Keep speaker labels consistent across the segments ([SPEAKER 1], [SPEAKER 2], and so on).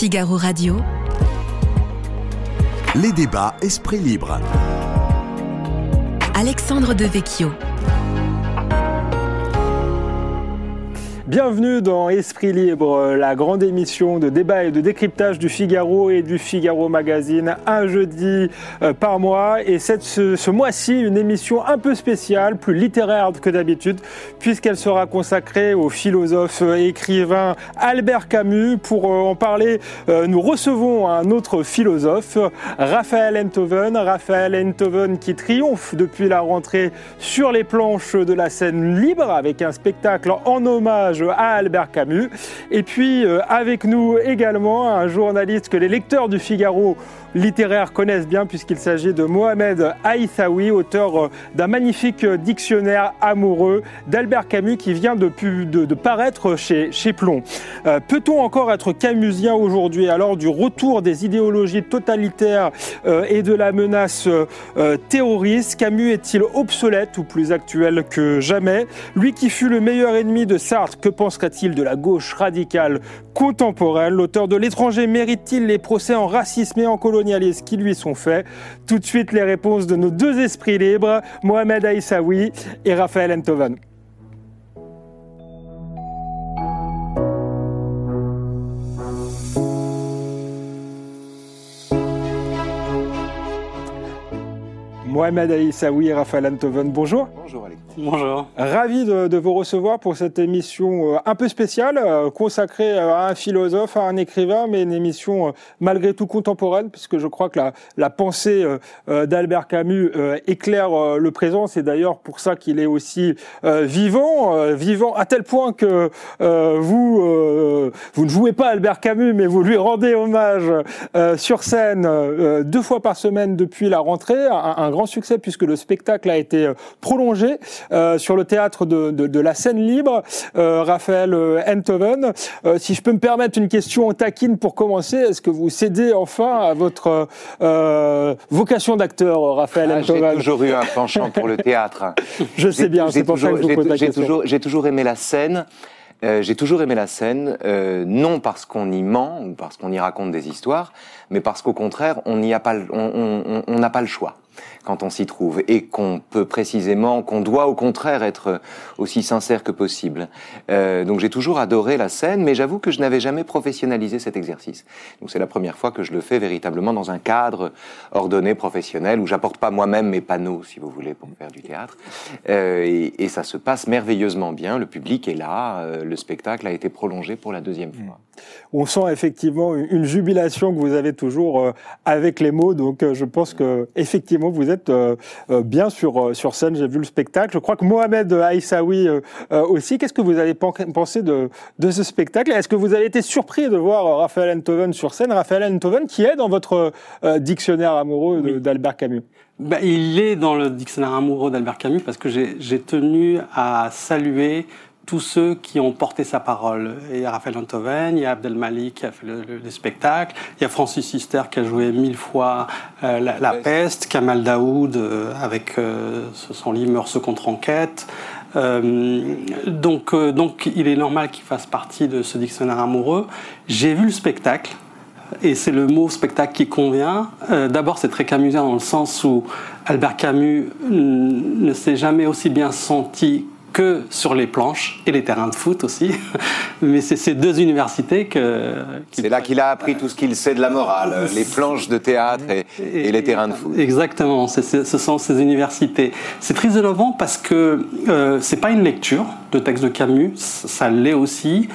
[SPEAKER 1] Figaro Radio.
[SPEAKER 2] Les débats Esprit Libre.
[SPEAKER 1] Alexandre Devecchio.
[SPEAKER 3] Bienvenue dans Esprit Libre, la grande émission de débat et de décryptage du Figaro et du Figaro Magazine, un jeudi euh, par mois. Et cette, ce, ce mois-ci, une émission un peu spéciale, plus littéraire que d'habitude, puisqu'elle sera consacrée au philosophe et écrivain Albert Camus. Pour euh, en parler, euh, nous recevons un autre philosophe, Raphaël Enthoven. Raphaël Enthoven qui triomphe depuis la rentrée sur les planches de la scène libre avec un spectacle en hommage à Albert Camus. Et puis euh, avec nous également un journaliste que les lecteurs du Figaro littéraire connaissent bien puisqu'il s'agit de Mohamed Aïssaoui, auteur euh, d'un magnifique dictionnaire amoureux d'Albert Camus qui vient de, paraître chez, chez Plomb. Euh, Peut-on encore être camusien aujourd'hui alors du retour des idéologies totalitaires euh, et de la menace euh, terroriste? Camus est-il obsolète ou plus actuel que jamais? Lui qui fut le meilleur ennemi de Sartre, que penserait-il de la gauche radicale contemporaine L'auteur de L'étranger mérite-t-il les procès en racisme et en colonialisme qui lui sont faits? Tout de suite les réponses de nos deux esprits libres, Mohamed Aïssaoui et Raphaël Enthoven. Mohamed Aïssaoui et Raphaël Enthoven, bonjour.
[SPEAKER 4] Bonjour Alex.
[SPEAKER 5] Bonjour.
[SPEAKER 3] Ravi de, de, vous recevoir pour cette émission euh, un peu spéciale, euh, consacrée à un philosophe, à un écrivain, mais une émission euh, malgré tout contemporaine, puisque je crois que la, la pensée d'Albert Camus éclaire le présent. C'est d'ailleurs pour ça qu'il est aussi vivant, vivant à tel point que vous, vous ne jouez pas Albert Camus, mais vous lui rendez hommage sur scène deux fois par semaine depuis la rentrée. Un, un grand succès puisque le spectacle a été prolongé euh, sur le théâtre de, de, de la scène libre, euh, Raphaël Enthoven. Euh, si je peux me permettre une question taquine pour commencer, est-ce que vous cédez enfin à votre euh, vocation d'acteur, Raphaël
[SPEAKER 4] ah,
[SPEAKER 3] Enthoven
[SPEAKER 4] J'ai toujours eu un penchant pour le théâtre.
[SPEAKER 3] Je sais bien, c'est pour ça que je vous pose la question.
[SPEAKER 4] Toujours, j'ai toujours aimé la scène. Euh, j'ai toujours aimé la scène, euh, non parce qu'on y ment ou parce qu'on y raconte des histoires, mais parce qu'au contraire, on n'y a pas, on n'a pas le choix quand on s'y trouve et qu'on peut précisément, qu'on doit au contraire être aussi sincère que possible. Euh, donc j'ai toujours adoré la scène, mais j'avoue que je n'avais jamais professionnalisé cet exercice. Donc c'est la première fois que je le fais véritablement dans un cadre ordonné, professionnel, où j'apporte pas moi-même mes panneaux, si vous voulez, pour faire du théâtre. Euh, et, ça se passe merveilleusement bien. Le public est là. Euh, le spectacle a été prolongé pour la deuxième fois.
[SPEAKER 3] On sent effectivement une jubilation que vous avez toujours avec les mots. Donc je pense que effectivement vous êtes euh, euh, bien sur, sur scène. J'ai vu le spectacle. Je crois que Mohamed Aïssaoui euh, aussi. Qu'est-ce que vous avez pensé de, de ce spectacle? Est-ce que vous avez été surpris de voir Raphaël Enthoven sur scène? Raphaël Enthoven qui est dans votre dictionnaire amoureux oui. d'Albert Camus
[SPEAKER 5] ben, il est dans le dictionnaire amoureux d'Albert Camus parce que j'ai tenu à saluer tous ceux qui ont porté sa parole. Il y a Raphaël Enthoven, il y a Abdel Malik qui a fait le, le, le, spectacle, il y a Francis Huster qui a joué mille fois euh, la, la peste, Kamal Daoud euh, avec euh, son livre Meurtre contre enquête. donc, donc il est normal qu'il fasse partie de ce dictionnaire amoureux. J'ai vu le spectacle, et c'est le mot spectacle qui convient. D'abord, c'est très camusien dans le sens où Albert Camus ne s'est jamais aussi bien senti que sur les planches et les terrains de foot aussi. Mais c'est ces deux universités que.
[SPEAKER 4] C'est là qu'il a appris tout ce qu'il sait de la morale, les planches de théâtre et, et, et les terrains de foot.
[SPEAKER 5] Exactement, c est, c est, ce sont ces universités. C'est très innovant parce que euh, c'est pas une lecture de texte de Camus, ça l'est aussi.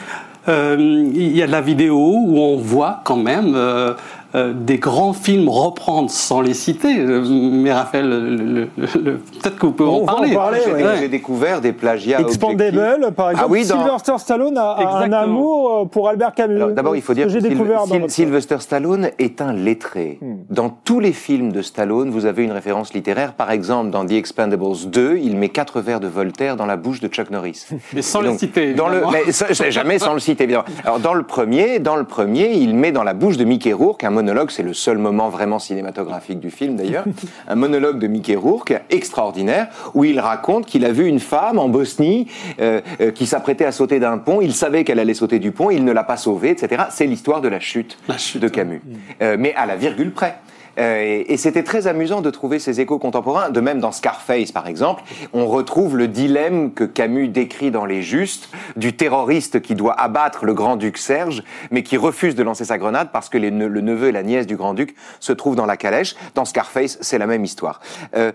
[SPEAKER 5] Euh, il y a de la vidéo où on voit quand même euh, euh, des grands films reprendre sans les citer. Mais Raphaël, peut-être que vous pouvez
[SPEAKER 3] on
[SPEAKER 5] en parler.
[SPEAKER 3] En parler
[SPEAKER 4] J'ai
[SPEAKER 3] ouais.
[SPEAKER 4] découvert des plagiats.
[SPEAKER 3] Expandable, par exemple.
[SPEAKER 4] Ah oui, dans...
[SPEAKER 3] Sylvester Stallone a, a un amour pour Albert Camus.
[SPEAKER 4] D'abord, il faut dire que, Sylvester Stallone est un lettré. Hmm. Dans tous les films de Stallone, vous avez une référence littéraire. Par exemple, dans The Expendables 2, il met quatre vers de Voltaire dans la bouche de Chuck Norris.
[SPEAKER 5] Mais sans donc, le citer.
[SPEAKER 4] Dans le, mais jamais sans le citer, évidemment. Alors, dans le premier, dans le premier, il met dans la bouche de Mickey Rourke un monologue, c'est le seul moment vraiment cinématographique du film d'ailleurs, un monologue de Mickey Rourke extraordinaire où il raconte qu'il a vu une femme en Bosnie euh, euh, qui s'apprêtait à sauter d'un pont, il savait qu'elle allait sauter du pont, il ne l'a pas sauvée, etc. C'est l'histoire de la chute,
[SPEAKER 5] La chute,
[SPEAKER 4] de Camus, Euh, mais à la virgule près. Euh, et c'était très amusant de trouver ces échos contemporains. De même, dans Scarface, par exemple, on retrouve le dilemme que Camus décrit dans Les Justes du terroriste qui doit abattre le grand-duc Serge, mais qui refuse de lancer sa grenade parce que le neveu et la nièce du grand-duc se trouvent dans la calèche. Dans Scarface, c'est la même histoire. Euh,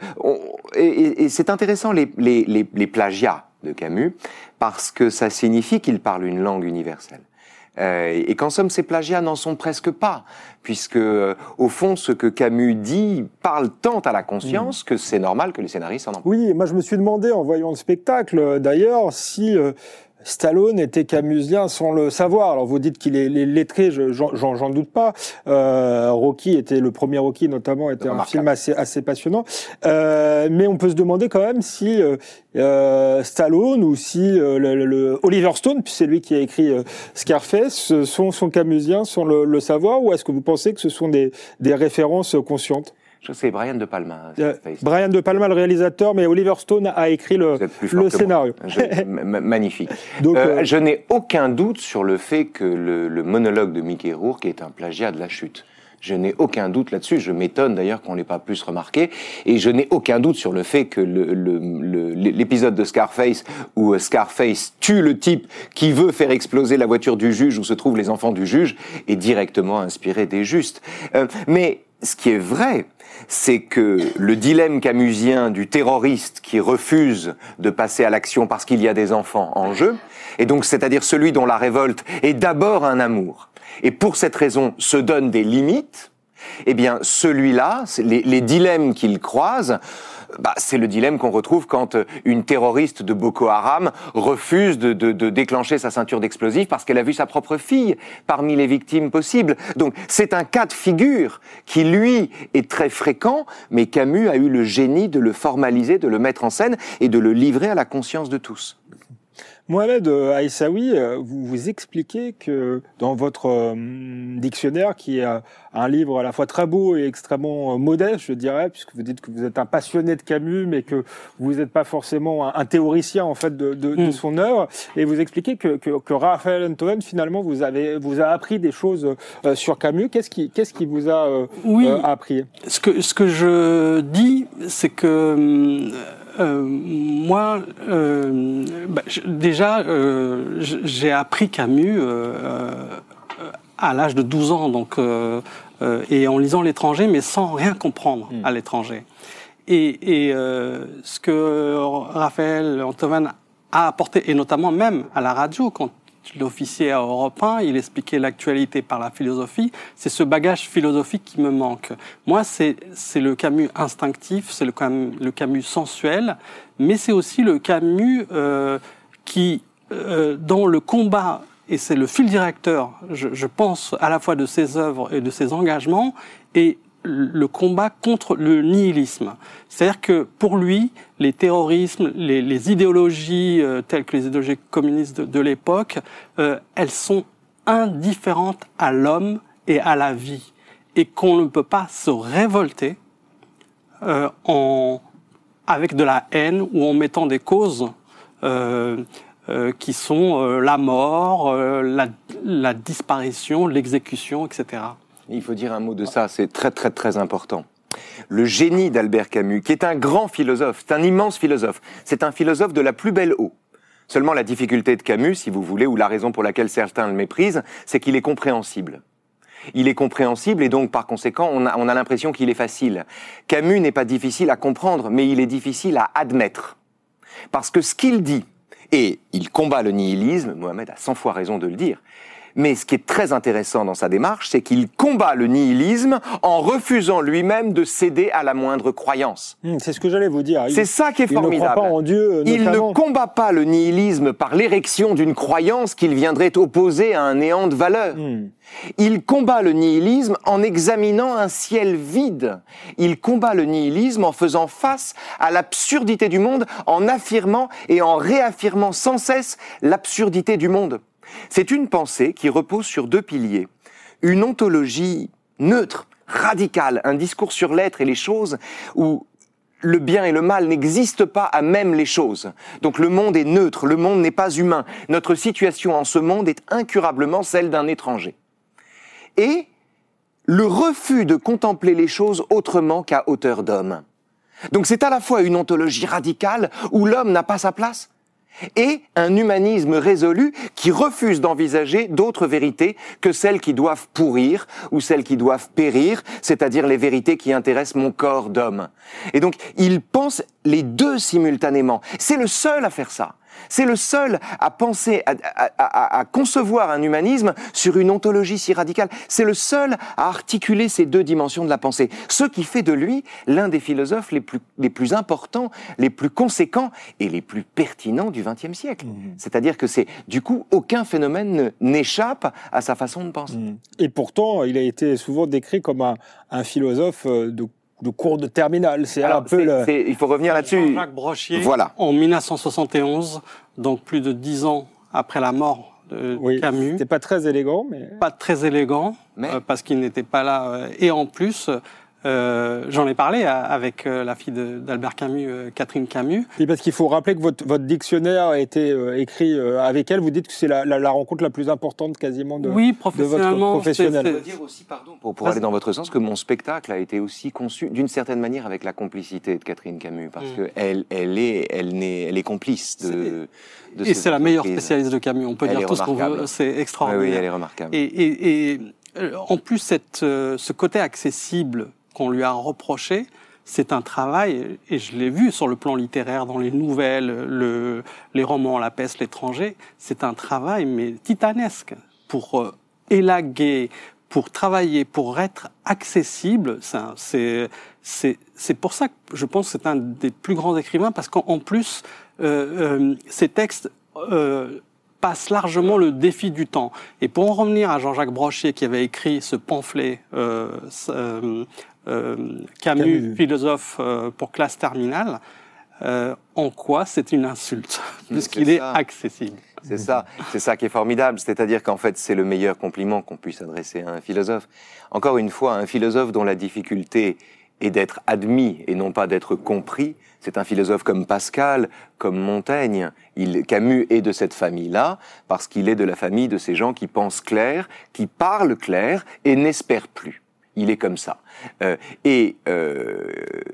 [SPEAKER 4] et c'est intéressant les, les, les plagiats de Camus parce que ça signifie qu'il parle une langue universelle. Euh, et qu'en somme, ces plagiats n'en sont presque pas, puisque, euh, au fond, ce que Camus dit parle tant à la conscience que c'est normal que les scénaristes en emploient.
[SPEAKER 3] Oui, moi je me suis demandé en voyant le spectacle, euh, d'ailleurs, si euh, Stallone était camusien sans le savoir. Alors vous dites qu'il est lettré, je- j'en doute pas. Euh, Rocky était le premier Rocky notamment était un film assez assez passionnant. Euh, mais on peut se demander quand même si euh, euh, Stallone ou si euh, le, le- le- Oliver Stone, puis c'est lui qui a écrit euh, Scarface, sont, sont camusiens sans le, le savoir, ou est-ce que vous pensez que ce sont des, des références conscientes?
[SPEAKER 4] Je sais, Brian De Palma.
[SPEAKER 3] euh,
[SPEAKER 4] Scarface.
[SPEAKER 3] Brian De Palma, le réalisateur, mais Oliver Stone a écrit le,
[SPEAKER 4] que
[SPEAKER 3] scénario.
[SPEAKER 4] Je- magnifique.
[SPEAKER 3] Donc,
[SPEAKER 4] Euh,
[SPEAKER 3] euh,
[SPEAKER 4] Je n'ai aucun doute sur le fait que le, le monologue de Mickey Rourke est un plagiat de la chute. Je n'ai aucun doute là-dessus. Je m'étonne d'ailleurs qu'on l'ait pas plus remarqué. Et je n'ai aucun doute sur le fait que le- le- le- l'épisode de Scarface où euh, Scarface tue le type qui veut faire exploser la voiture du juge où se trouvent les enfants du juge est directement inspiré des justes. Euh, mais ce qui est vrai, c'est que le dilemme camusien du terroriste qui refuse de passer à l'action parce qu'il y a des enfants en jeu, et donc c'est-à-dire celui dont la révolte est d'abord un amour, et pour cette raison se donne des limites, eh bien celui-là, les, les dilemmes qu'il croise, bah, c'est le dilemme qu'on retrouve quand euh, une terroriste de Boko Haram refuse de, de- de déclencher sa ceinture d'explosifs parce qu'elle a vu sa propre fille parmi les victimes possibles. Donc c'est un cas de figure qui, lui, est très fréquent, mais Camus a eu le génie de le formaliser, de le mettre en scène et de le livrer à la conscience de tous.
[SPEAKER 3] Mohamed euh, Aïssaoui, euh, vous, vous expliquez que dans votre euh, dictionnaire, qui est un livre à la fois très beau et extrêmement modeste, je dirais, puisque vous dites que vous êtes un passionné de Camus, mais que vous n'êtes pas forcément un, un théoricien en fait de, de, de
[SPEAKER 5] Mm.
[SPEAKER 3] son œuvre, et vous expliquez que, que, que Raphaël Enthoven finalement vous avez vous a appris des choses sur Camus. Qu'est-ce qui qu'est-ce qui vous a euh,
[SPEAKER 5] Oui.
[SPEAKER 3] euh, appris?
[SPEAKER 5] Ce que, ce que je dis, c'est que hum, euh, moi, euh, bah, déjà, euh, j'ai appris Camus euh, euh, à l'âge de 12 ans, donc, euh, euh, et en lisant l'étranger, mais sans rien comprendre à l'étranger. Et, et, euh, ce que Raphaël Antoven a apporté, et notamment même à la radio, quand il officiait à Europe 1, il expliquait l'actualité par la philosophie, c'est ce bagage philosophique qui me manque. Moi, c'est le Camus instinctif, c'est le Camus, le Camus sensuel, mais c'est aussi le Camus euh, qui, euh, dans le combat, et c'est le fil directeur, je, je pense, à la fois de ses œuvres et de ses engagements, et le combat contre le nihilisme. C'est-à-dire que pour lui, les terrorismes, les, idéologies euh, telles que les idéologies communistes de, l'époque, euh, elles sont indifférentes à l'homme et à la vie. Et qu'on ne peut pas se révolter euh, avec de la haine ou en mettant des causes qui sont la mort, la disparition, l'exécution, etc.
[SPEAKER 4] Il faut dire un mot de ça, c'est très très très important. Le génie d'Albert Camus, qui est un grand philosophe, c'est un immense philosophe, c'est un philosophe de la plus belle eau. Seulement la difficulté de Camus, si vous voulez, ou la raison pour laquelle certains le méprisent, c'est qu'il est compréhensible. Il est compréhensible et donc par conséquent on a, on a l'impression qu'il est facile. Camus n'est pas difficile à comprendre, mais il est difficile à admettre. Parce que ce qu'il dit, et il combat le nihilisme, Mohamed a cent fois raison de le dire, mais ce qui est très intéressant dans sa démarche, c'est qu'il combat le nihilisme en refusant lui-même de céder à la moindre croyance.
[SPEAKER 3] Hmm, C'est ce que j'allais vous dire.
[SPEAKER 4] C'est ça qui est
[SPEAKER 3] il ne
[SPEAKER 4] formidable.
[SPEAKER 3] croit pas en Dieu. euh,
[SPEAKER 4] Il ne combat pas le nihilisme par l'érection d'une croyance qu'il viendrait opposer à un néant de valeur.
[SPEAKER 3] Hmm.
[SPEAKER 4] Il combat le nihilisme en examinant un ciel vide. Il combat le nihilisme en faisant face à l'absurdité du monde, en affirmant et en réaffirmant sans cesse l'absurdité du monde. C'est une pensée qui repose sur deux piliers. Une ontologie neutre, radical, un discours sur l'être et les choses où le bien et le mal n'existent pas à même les choses. Donc le monde est neutre, le monde n'est pas humain. Notre situation en ce monde est incurablement celle d'un étranger. Et le refus de contempler les choses autrement qu'à hauteur d'homme. Donc c'est à la fois une ontologie radicale où l'homme n'a pas sa place et un humanisme résolu qui refuse d'envisager d'autres vérités que celles qui doivent pourrir ou celles qui doivent périr, c'est-à-dire les vérités qui intéressent mon corps d'homme. Et donc il pense les deux simultanément. C'est le seul à faire ça. C'est le seul à penser, à, concevoir un humanisme sur une ontologie si radicale. C'est le seul à articuler ces deux dimensions de la pensée. Ce qui fait de lui l'un des philosophes les plus, les plus importants, les plus conséquents et les plus pertinents du XXe siècle. Mmh. C'est-à-dire que c'est, du coup, aucun phénomène n'échappe à sa façon de penser. Mmh.
[SPEAKER 3] Et pourtant, il a été souvent décrit comme un, un philosophe euh, de de cours de terminale. C'est un peu le...
[SPEAKER 4] Il faut revenir là-dessus.
[SPEAKER 5] Jacques Brochier, voilà. en 1971, donc plus de dix ans après la mort de oui, Camus.
[SPEAKER 3] C'était pas très élégant, mais
[SPEAKER 5] pas très élégant, mais... Euh, parce qu'il n'était pas là. Euh, et en plus, euh, J'en ai parlé avec euh, la fille d'Albert Camus, euh, Catherine Camus.
[SPEAKER 3] Oui, parce qu'il faut rappeler que votre, votre dictionnaire a été euh, écrit avec elle. Vous dites que c'est la, la, la, rencontre la plus importante quasiment de,
[SPEAKER 5] oui,
[SPEAKER 3] de votre professionnel.
[SPEAKER 4] Je dire aussi, pardon, pour, pour aller dans votre sens, que mon spectacle a été aussi conçu d'une certaine manière avec la complicité de Catherine Camus, parce mm. que qu'elle elle est, elle, est, elle est complice de...
[SPEAKER 5] de et c'est la meilleure spécialiste de Camus. On peut dire tout ce qu'on veut. C'est extraordinaire.
[SPEAKER 4] Oui, oui, elle est remarquable.
[SPEAKER 5] Et, et, et en plus, cette, ce côté accessible qu'on lui a reproché, c'est un travail, et je l'ai vu sur le plan littéraire, dans les nouvelles, le, les romans La peste, l'étranger, c'est un travail mais titanesque pour euh, élaguer, pour travailler, pour être accessible. C'est pour ça que je pense que c'est un des plus grands écrivains parce qu'en plus, euh, euh, ces textes passe largement le défi du temps. Et pour en revenir à Jean-Jacques Brochier qui avait écrit ce pamphlet euh Camus, philosophe euh, pour classe terminale, euh, en quoi c'est une insulte, puisqu'il est, accessible.
[SPEAKER 4] C'est ça, c'est ça qui est formidable. C'est-à-dire qu'en fait, c'est le meilleur compliment qu'on puisse adresser à un philosophe. Encore une fois, un philosophe dont la difficulté est d'être admis et non pas d'être compris, c'est un philosophe comme Pascal, comme Montaigne. Il, Camus est de cette famille-là parce qu'il est de la famille de ces gens qui pensent clair, qui parlent clair et n'espèrent plus. Il est comme ça. Euh, et euh,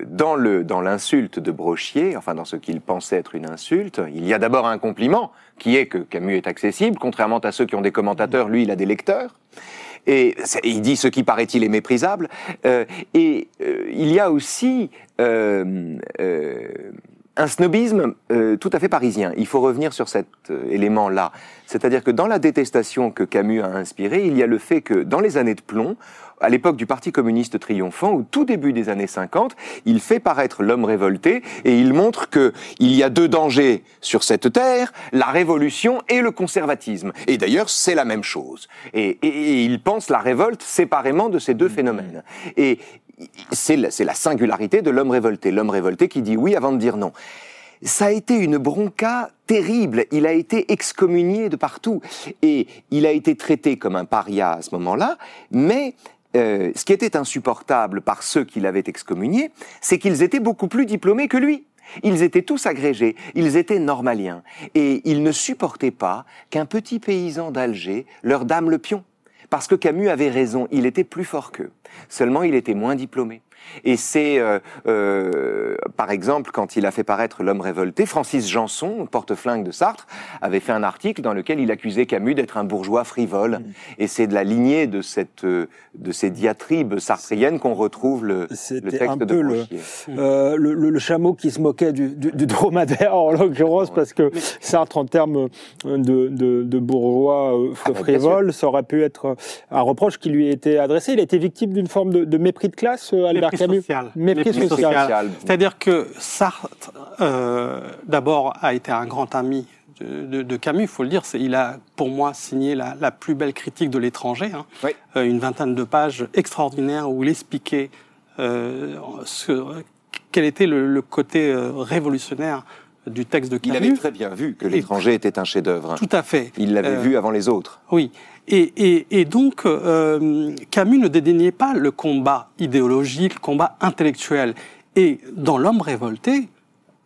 [SPEAKER 4] dans le dans l'insulte de Brochier, enfin dans ce qu'il pensait être une insulte, il y a d'abord un compliment qui est que Camus est accessible, contrairement à ceux qui ont des commentateurs. Lui, il a des lecteurs. Et il dit ce qui paraît-il est méprisable. Euh, et il y a aussi un snobisme tout à fait parisien. Il faut revenir sur cet élément-là. C'est-à-dire que dans la détestation que Camus a inspirée, il y a le fait que dans les années de plomb, à l'époque du Parti communiste triomphant, au tout début des années 50, il fait paraître l'homme révolté et il montre que il y a deux dangers sur cette terre, la révolution et le conservatisme. Et d'ailleurs, c'est la même chose. Et, il pense la révolte séparément de ces deux phénomènes. Et c'est la singularité de l'homme révolté. L'homme révolté qui dit oui avant de dire non ça a été une bronca terrible. Il a été excommunié de partout. Et il a été traité comme un paria à ce moment-là, mais euh, ce qui était insupportable par ceux qui l'avaient excommunié, c'est qu'ils étaient beaucoup plus diplômés que lui. Ils étaient tous agrégés, ils étaient normaliens, et ils ne supportaient pas qu'un petit paysan d'Alger leur dame le pion. Parce que Camus avait raison, il était plus fort qu'eux. Seulement, il était moins diplômé. Et c'est, euh, euh, par exemple, quand il a fait paraître L'homme révolté, Francis Janson, porte-flingue de Sartre, avait fait un article dans lequel il accusait Camus d'être un bourgeois frivole. Mm. Et c'est de la lignée de, cette, euh, de ces diatribes sartriennes qu'on retrouve le, le texte de
[SPEAKER 3] le, euh, le, le, chameau qui se moquait du, du, du dromadaire, en l'occurrence, parce que Sartre, en termes de, de, de bourgeois euh, ah, frivole, ça aurait pu être un reproche qui lui a été adressé. Il a été victime d'une forme de, de mépris de classe, Albert
[SPEAKER 5] Mépris social. C'est-à-dire que Sartre, euh, d'abord, a été un grand ami de, Camus, il faut le dire. Il a, pour moi, signé la, plus belle critique de l'étranger. Hein. Euh, une vingtaine de pages extraordinaires où il expliquait euh, quel était le, côté révolutionnaire du texte de
[SPEAKER 4] Il
[SPEAKER 5] Camus.
[SPEAKER 4] avait très bien vu que l'étranger était un chef-d'œuvre.
[SPEAKER 5] Tout à fait.
[SPEAKER 4] Il l'avait vu avant les autres.
[SPEAKER 5] Oui. Et, et- et donc, euh, Camus ne dédaignait pas le combat idéologique, le combat intellectuel. Et dans L'homme révolté,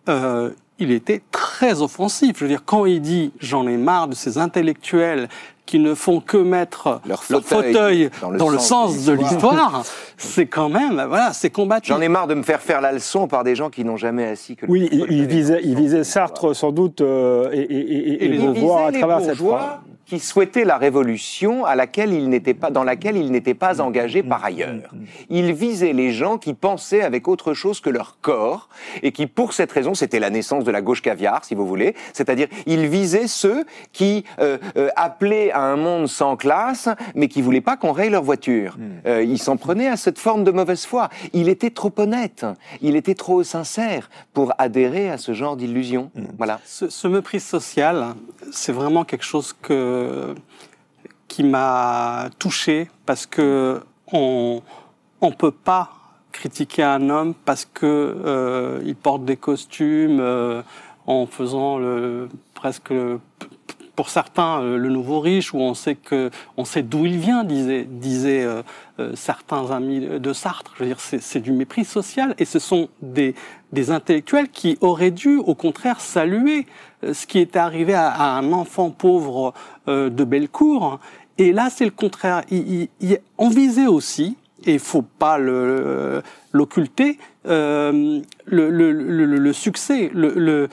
[SPEAKER 5] euh, il était très offensif. Je veux dire, quand il dit j'en ai marre de ces intellectuels qui ne font que mettre
[SPEAKER 4] Leur
[SPEAKER 5] leur
[SPEAKER 4] fauteuil dans
[SPEAKER 5] dans
[SPEAKER 4] le sens
[SPEAKER 5] sens
[SPEAKER 4] de
[SPEAKER 5] l'histoire, c'est quand même, voilà, c'est combattu.
[SPEAKER 4] J'en ai marre de me faire faire la leçon par des gens qui n'ont jamais assis que le
[SPEAKER 3] Oui, il, il visait,
[SPEAKER 4] dans
[SPEAKER 3] il visait Sartre sans doute euh, et, et, et,
[SPEAKER 5] Et
[SPEAKER 3] et
[SPEAKER 5] les-
[SPEAKER 3] Beauvoir à
[SPEAKER 4] les
[SPEAKER 3] travers cette phrase.
[SPEAKER 4] Qui souhaitaient la révolution à laquelle il n'était pas, dans laquelle il n'était pas engagé par ailleurs. Il visait les gens qui pensaient avec autre chose que leur corps et qui, pour cette raison, c'était la naissance de la gauche caviar, si vous voulez. C'est-à-dire, il visait ceux qui euh, euh, appelaient à un monde sans classe, mais qui voulaient pas qu'on raye leur voiture. Euh, il s'en prenait à cette forme de mauvaise foi. Il était trop honnête, il était trop sincère pour adhérer à ce genre d'illusion. Voilà.
[SPEAKER 5] Ce, ce mépris social, c'est vraiment quelque chose que, qui m'a touché parce que on on peut pas critiquer un homme parce que euh, il porte des costumes euh, en faisant le presque pour certains le nouveau riche où on sait que on sait d'où il vient disait disaient euh, euh, certains amis de Sartre. Je veux dire c'est du mépris social. Et ce sont des des intellectuels qui auraient dû au contraire saluer ce qui était arrivé à, à un enfant pauvre euh, de Bellecour et là c'est le contraire il, il- il- on visait aussi et il faut pas le- l'occulter, euh, le, le, le, le succès, le,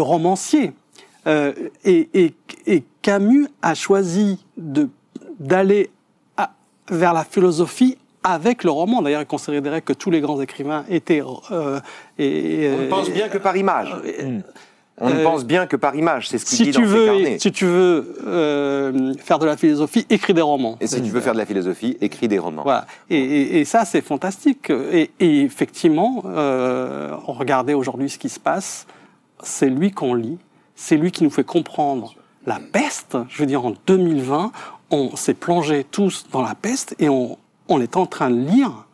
[SPEAKER 5] romancier. Euh, et, et, et Camus a choisi de d'aller à- vers la philosophie avec le roman. D'ailleurs, il considérait que tous les grands écrivains étaient. euh, et,
[SPEAKER 4] On ne pense bien que par image. On ne
[SPEAKER 5] euh,
[SPEAKER 4] pense bien que par image, c'est ce qu'il
[SPEAKER 5] si
[SPEAKER 4] dit
[SPEAKER 5] tu
[SPEAKER 4] dans ses
[SPEAKER 5] veux,
[SPEAKER 4] carnets.
[SPEAKER 5] si tu veux euh, faire de la philosophie, écris des romans.
[SPEAKER 4] Et si tu veux faire de la philosophie, écris des romans.
[SPEAKER 5] Voilà. Et, et- et ça, c'est fantastique. Et, et effectivement, euh, regardez aujourd'hui ce qui se passe. C'est lui qu'on lit. C'est lui qui nous fait comprendre la peste. Je veux dire, en 2020, on s'est plongé tous dans la peste et on, on est en train de lire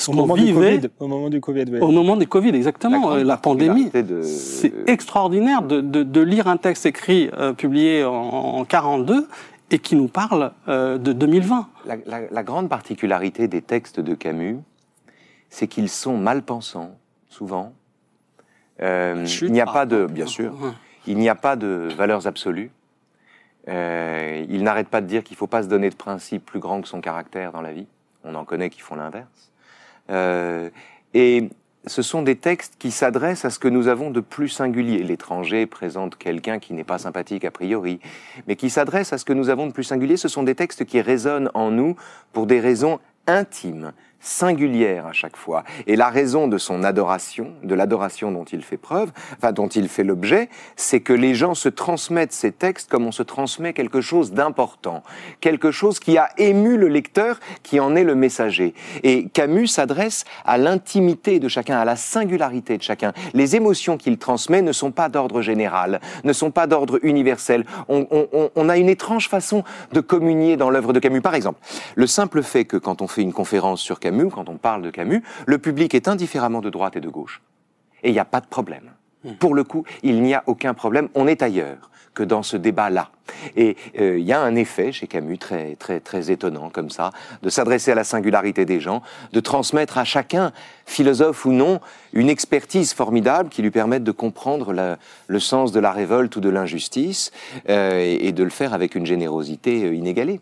[SPEAKER 5] ce
[SPEAKER 3] Au
[SPEAKER 5] qu'on
[SPEAKER 3] moment, du
[SPEAKER 5] vivait
[SPEAKER 3] COVID, au moment du Covid, ouais.
[SPEAKER 5] au moment des Covid, exactement.
[SPEAKER 4] grande
[SPEAKER 5] Euh, La, pandémie.
[SPEAKER 4] de-
[SPEAKER 5] C'est extraordinaire de, de- de lire un texte écrit, euh, publié en, en 42 et qui nous parle euh, de 2020.
[SPEAKER 4] La, la- la grande particularité des textes de Camus, c'est qu'ils sont mal pensants, souvent. Euh, il n'y a pas de, bien sûr, il n'y a pas de valeurs absolues. Euh, il n'arrête pas de dire qu'il ne faut pas se donner de principes plus grands que son caractère dans la vie. On en connaît qui font l'inverse. Euh, et ce sont des textes qui s'adressent à ce que nous avons de plus singulier. L'étranger présente quelqu'un qui n'est pas sympathique a priori, mais qui s'adressent à ce que nous avons de plus singulier. Ce sont des textes qui résonnent en nous pour des raisons intimes, singulières à chaque fois. Et la raison de son adoration, de l'adoration dont il fait preuve, enfin dont il fait l'objet, c'est que les gens se transmettent ces textes comme on se transmet quelque chose d'important, quelque chose qui a ému le lecteur, qui en est le messager. Et Camus s'adresse à l'intimité de chacun, à la singularité de chacun. Les émotions qu'il transmet ne sont pas d'ordre général, ne sont pas d'ordre universel. On- on a une étrange façon de communier dans l'œuvre de Camus. Par exemple, le simple fait que quand on fait une conférence sur Camus, quand on parle de Camus, le public est indifféremment de droite et de gauche. Et il n'y a pas de problème. Pour le coup, il n'y a aucun problème. On est ailleurs que dans ce débat-là. Et euh, il y a un effet chez Camus très, très, très étonnant comme ça, de s'adresser à la singularité des gens, de transmettre à chacun, philosophe ou non, une expertise formidable qui lui permette de comprendre la- le sens de la révolte ou de l'injustice euh, et, et de le faire avec une générosité euh, inégalée.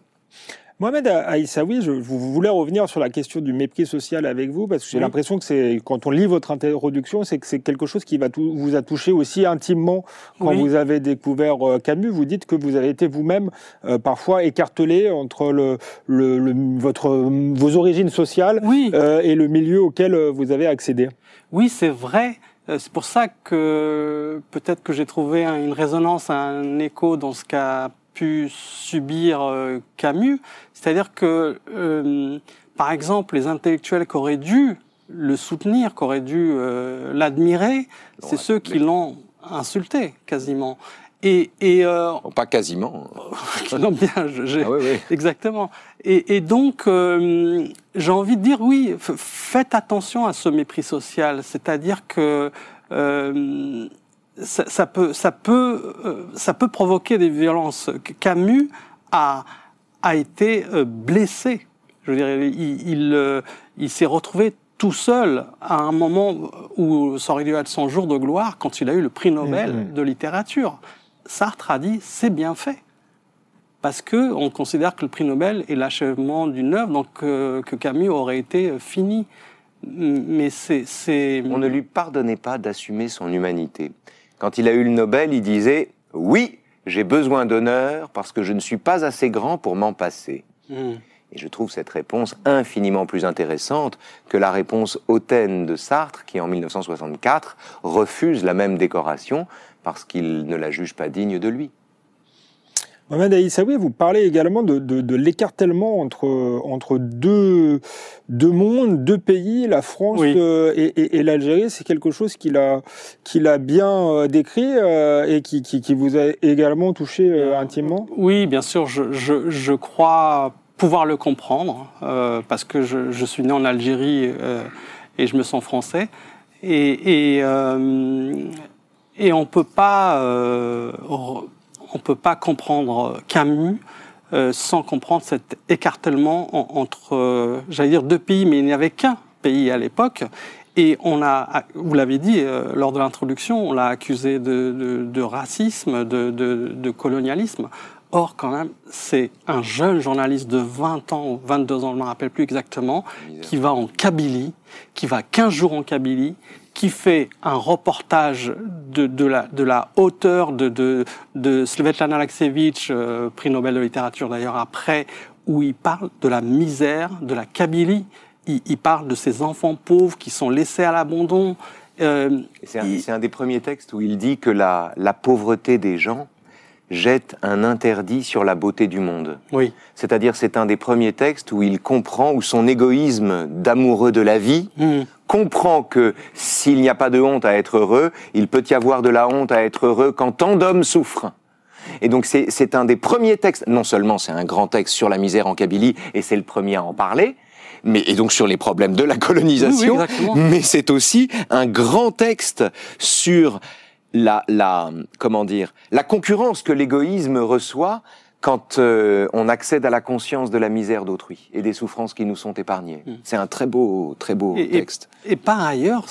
[SPEAKER 3] Mohamed Aïssaoui, je, voulais revenir sur la question du mépris social avec vous, parce que j'ai
[SPEAKER 5] Oui.
[SPEAKER 3] l'impression que c'est, quand on lit votre introduction, c'est que c'est quelque chose qui va tout- vous a touché aussi intimement quand
[SPEAKER 5] Oui.
[SPEAKER 3] vous avez découvert euh, Camus. Vous dites que vous avez été vous-même euh, parfois écartelé entre le, le- le- votre, vos origines sociales
[SPEAKER 5] Oui.
[SPEAKER 3] euh, et le milieu auquel vous avez accédé.
[SPEAKER 5] Oui, c'est vrai. C'est pour ça que peut-être que j'ai trouvé un- une résonance, un écho dans ce qu'a pu subir euh, Camus. C'est-à-dire que, euh, par exemple, les intellectuels qui auraient dû le soutenir, qui auraient dû euh, l'admirer, c'est ceux qui l'ont insulté quasiment. Et, et euh,
[SPEAKER 4] pas quasiment.
[SPEAKER 5] non bien, je- j'ai-
[SPEAKER 4] Ah oui, oui.
[SPEAKER 5] Exactement. Et, et donc, euh, j'ai envie de dire, oui, faites attention à ce mépris social. C'est-à-dire que euh, ça, ça, peut, ça, peut, euh, ça peut provoquer des violences. Camus a, a été euh, blessé. Je veux dire, il, il, euh, il s'est retrouvé tout seul à un moment où ça aurait dû être son jour de gloire quand il a eu le prix Nobel
[SPEAKER 3] Mhm.
[SPEAKER 5] de littérature. Sartre a dit c'est bien fait parce que on considère que le prix Nobel est l'achèvement d'une œuvre, donc euh, que Camus aurait été fini. Mais c'est...
[SPEAKER 4] On ne lui pardonnait pas d'assumer son humanité. Quand il a eu le Nobel, il disait Oui, j'ai besoin d'honneur parce que je ne suis pas assez grand pour m'en passer.
[SPEAKER 5] Hmm.
[SPEAKER 4] Et je trouve cette réponse infiniment plus intéressante que la réponse hautaine de Sartre, qui en 1964 refuse la même décoration parce qu'il ne la juge pas digne de lui.
[SPEAKER 3] Mohamed Aïssaoui, vous parlez également de, de, de l'écartèlement entre, entre deux, deux mondes, deux pays, la France
[SPEAKER 5] Oui.
[SPEAKER 3] euh, et, et, et l'Algérie. C'est quelque chose qu'il a, qu'il a bien euh, décrit euh, et qui, qui, qui vous a également touché euh, intimement.
[SPEAKER 5] Oui, bien sûr, je, je, je crois pouvoir le comprendre, parce que je, je suis né en Algérie et je me sens français. Et, et, et on peut pas, on peut pas comprendre Camus euh, sans comprendre cet écartèlement en- entre, euh, j'allais dire deux pays, mais il n'y avait qu'un pays à l'époque. Et on a, vous l'avez dit euh, lors de l'introduction, on l'a accusé de, de, de racisme, de, de, de colonialisme. Or, quand même, c'est un jeune journaliste de 20 ans ou 22 ans, je ne me rappelle plus exactement, qui va en Kabylie, qui va 15 jours en Kabylie, qui fait un reportage de, de, la, de la hauteur de, de, de Svetlana euh, prix Nobel de littérature d'ailleurs après, où il parle de la misère de la Kabylie. Il, il parle de ces enfants pauvres qui sont laissés à l'abandon. Euh,
[SPEAKER 4] C'est un, un des premiers textes où il dit que la, la pauvreté des gens jette un interdit sur la beauté du monde.
[SPEAKER 5] oui,
[SPEAKER 4] C'est-à-dire, c'est un des premiers textes où il comprend, où son égoïsme d'amoureux de la vie
[SPEAKER 5] Hmm.
[SPEAKER 4] comprend que s'il n'y a pas de honte à être heureux, il peut y avoir de la honte à être heureux quand tant d'hommes souffrent. Et donc c'est c'est un des premiers textes, non seulement c'est un grand texte sur la misère en Kabylie, et c'est le premier à en parler, mais, et donc sur les problèmes de la colonisation,
[SPEAKER 5] Oui,
[SPEAKER 4] mais c'est aussi un grand texte sur la, la, comment dire, la concurrence que l'égoïsme reçoit quand euh, on accède à la conscience de la misère d'autrui et des souffrances qui nous sont épargnées. C'est un très beau, très beau
[SPEAKER 5] Et-
[SPEAKER 4] texte.
[SPEAKER 5] Et par ailleurs,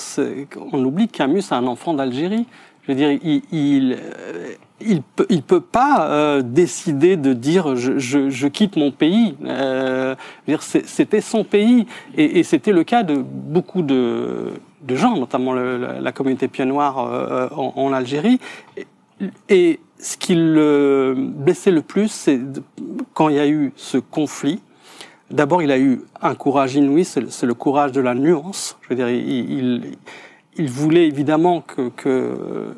[SPEAKER 5] on oublie que Camus, c'est un enfant d'Algérie. Je veux dire, il, il, euh, il peut, peut pas euh, décider de dire je, quitte mon pays. Euh, c'était son pays, et, c'était le cas de beaucoup de, gens, notamment la, communauté pied noire euh, en, Algérie. Et, ce qui le blessait le plus, c'est quand il y a eu ce conflit. D'abord, il a eu un courage inouï, c'est le, courage de la nuance. Je veux dire, il, il voulait évidemment que, que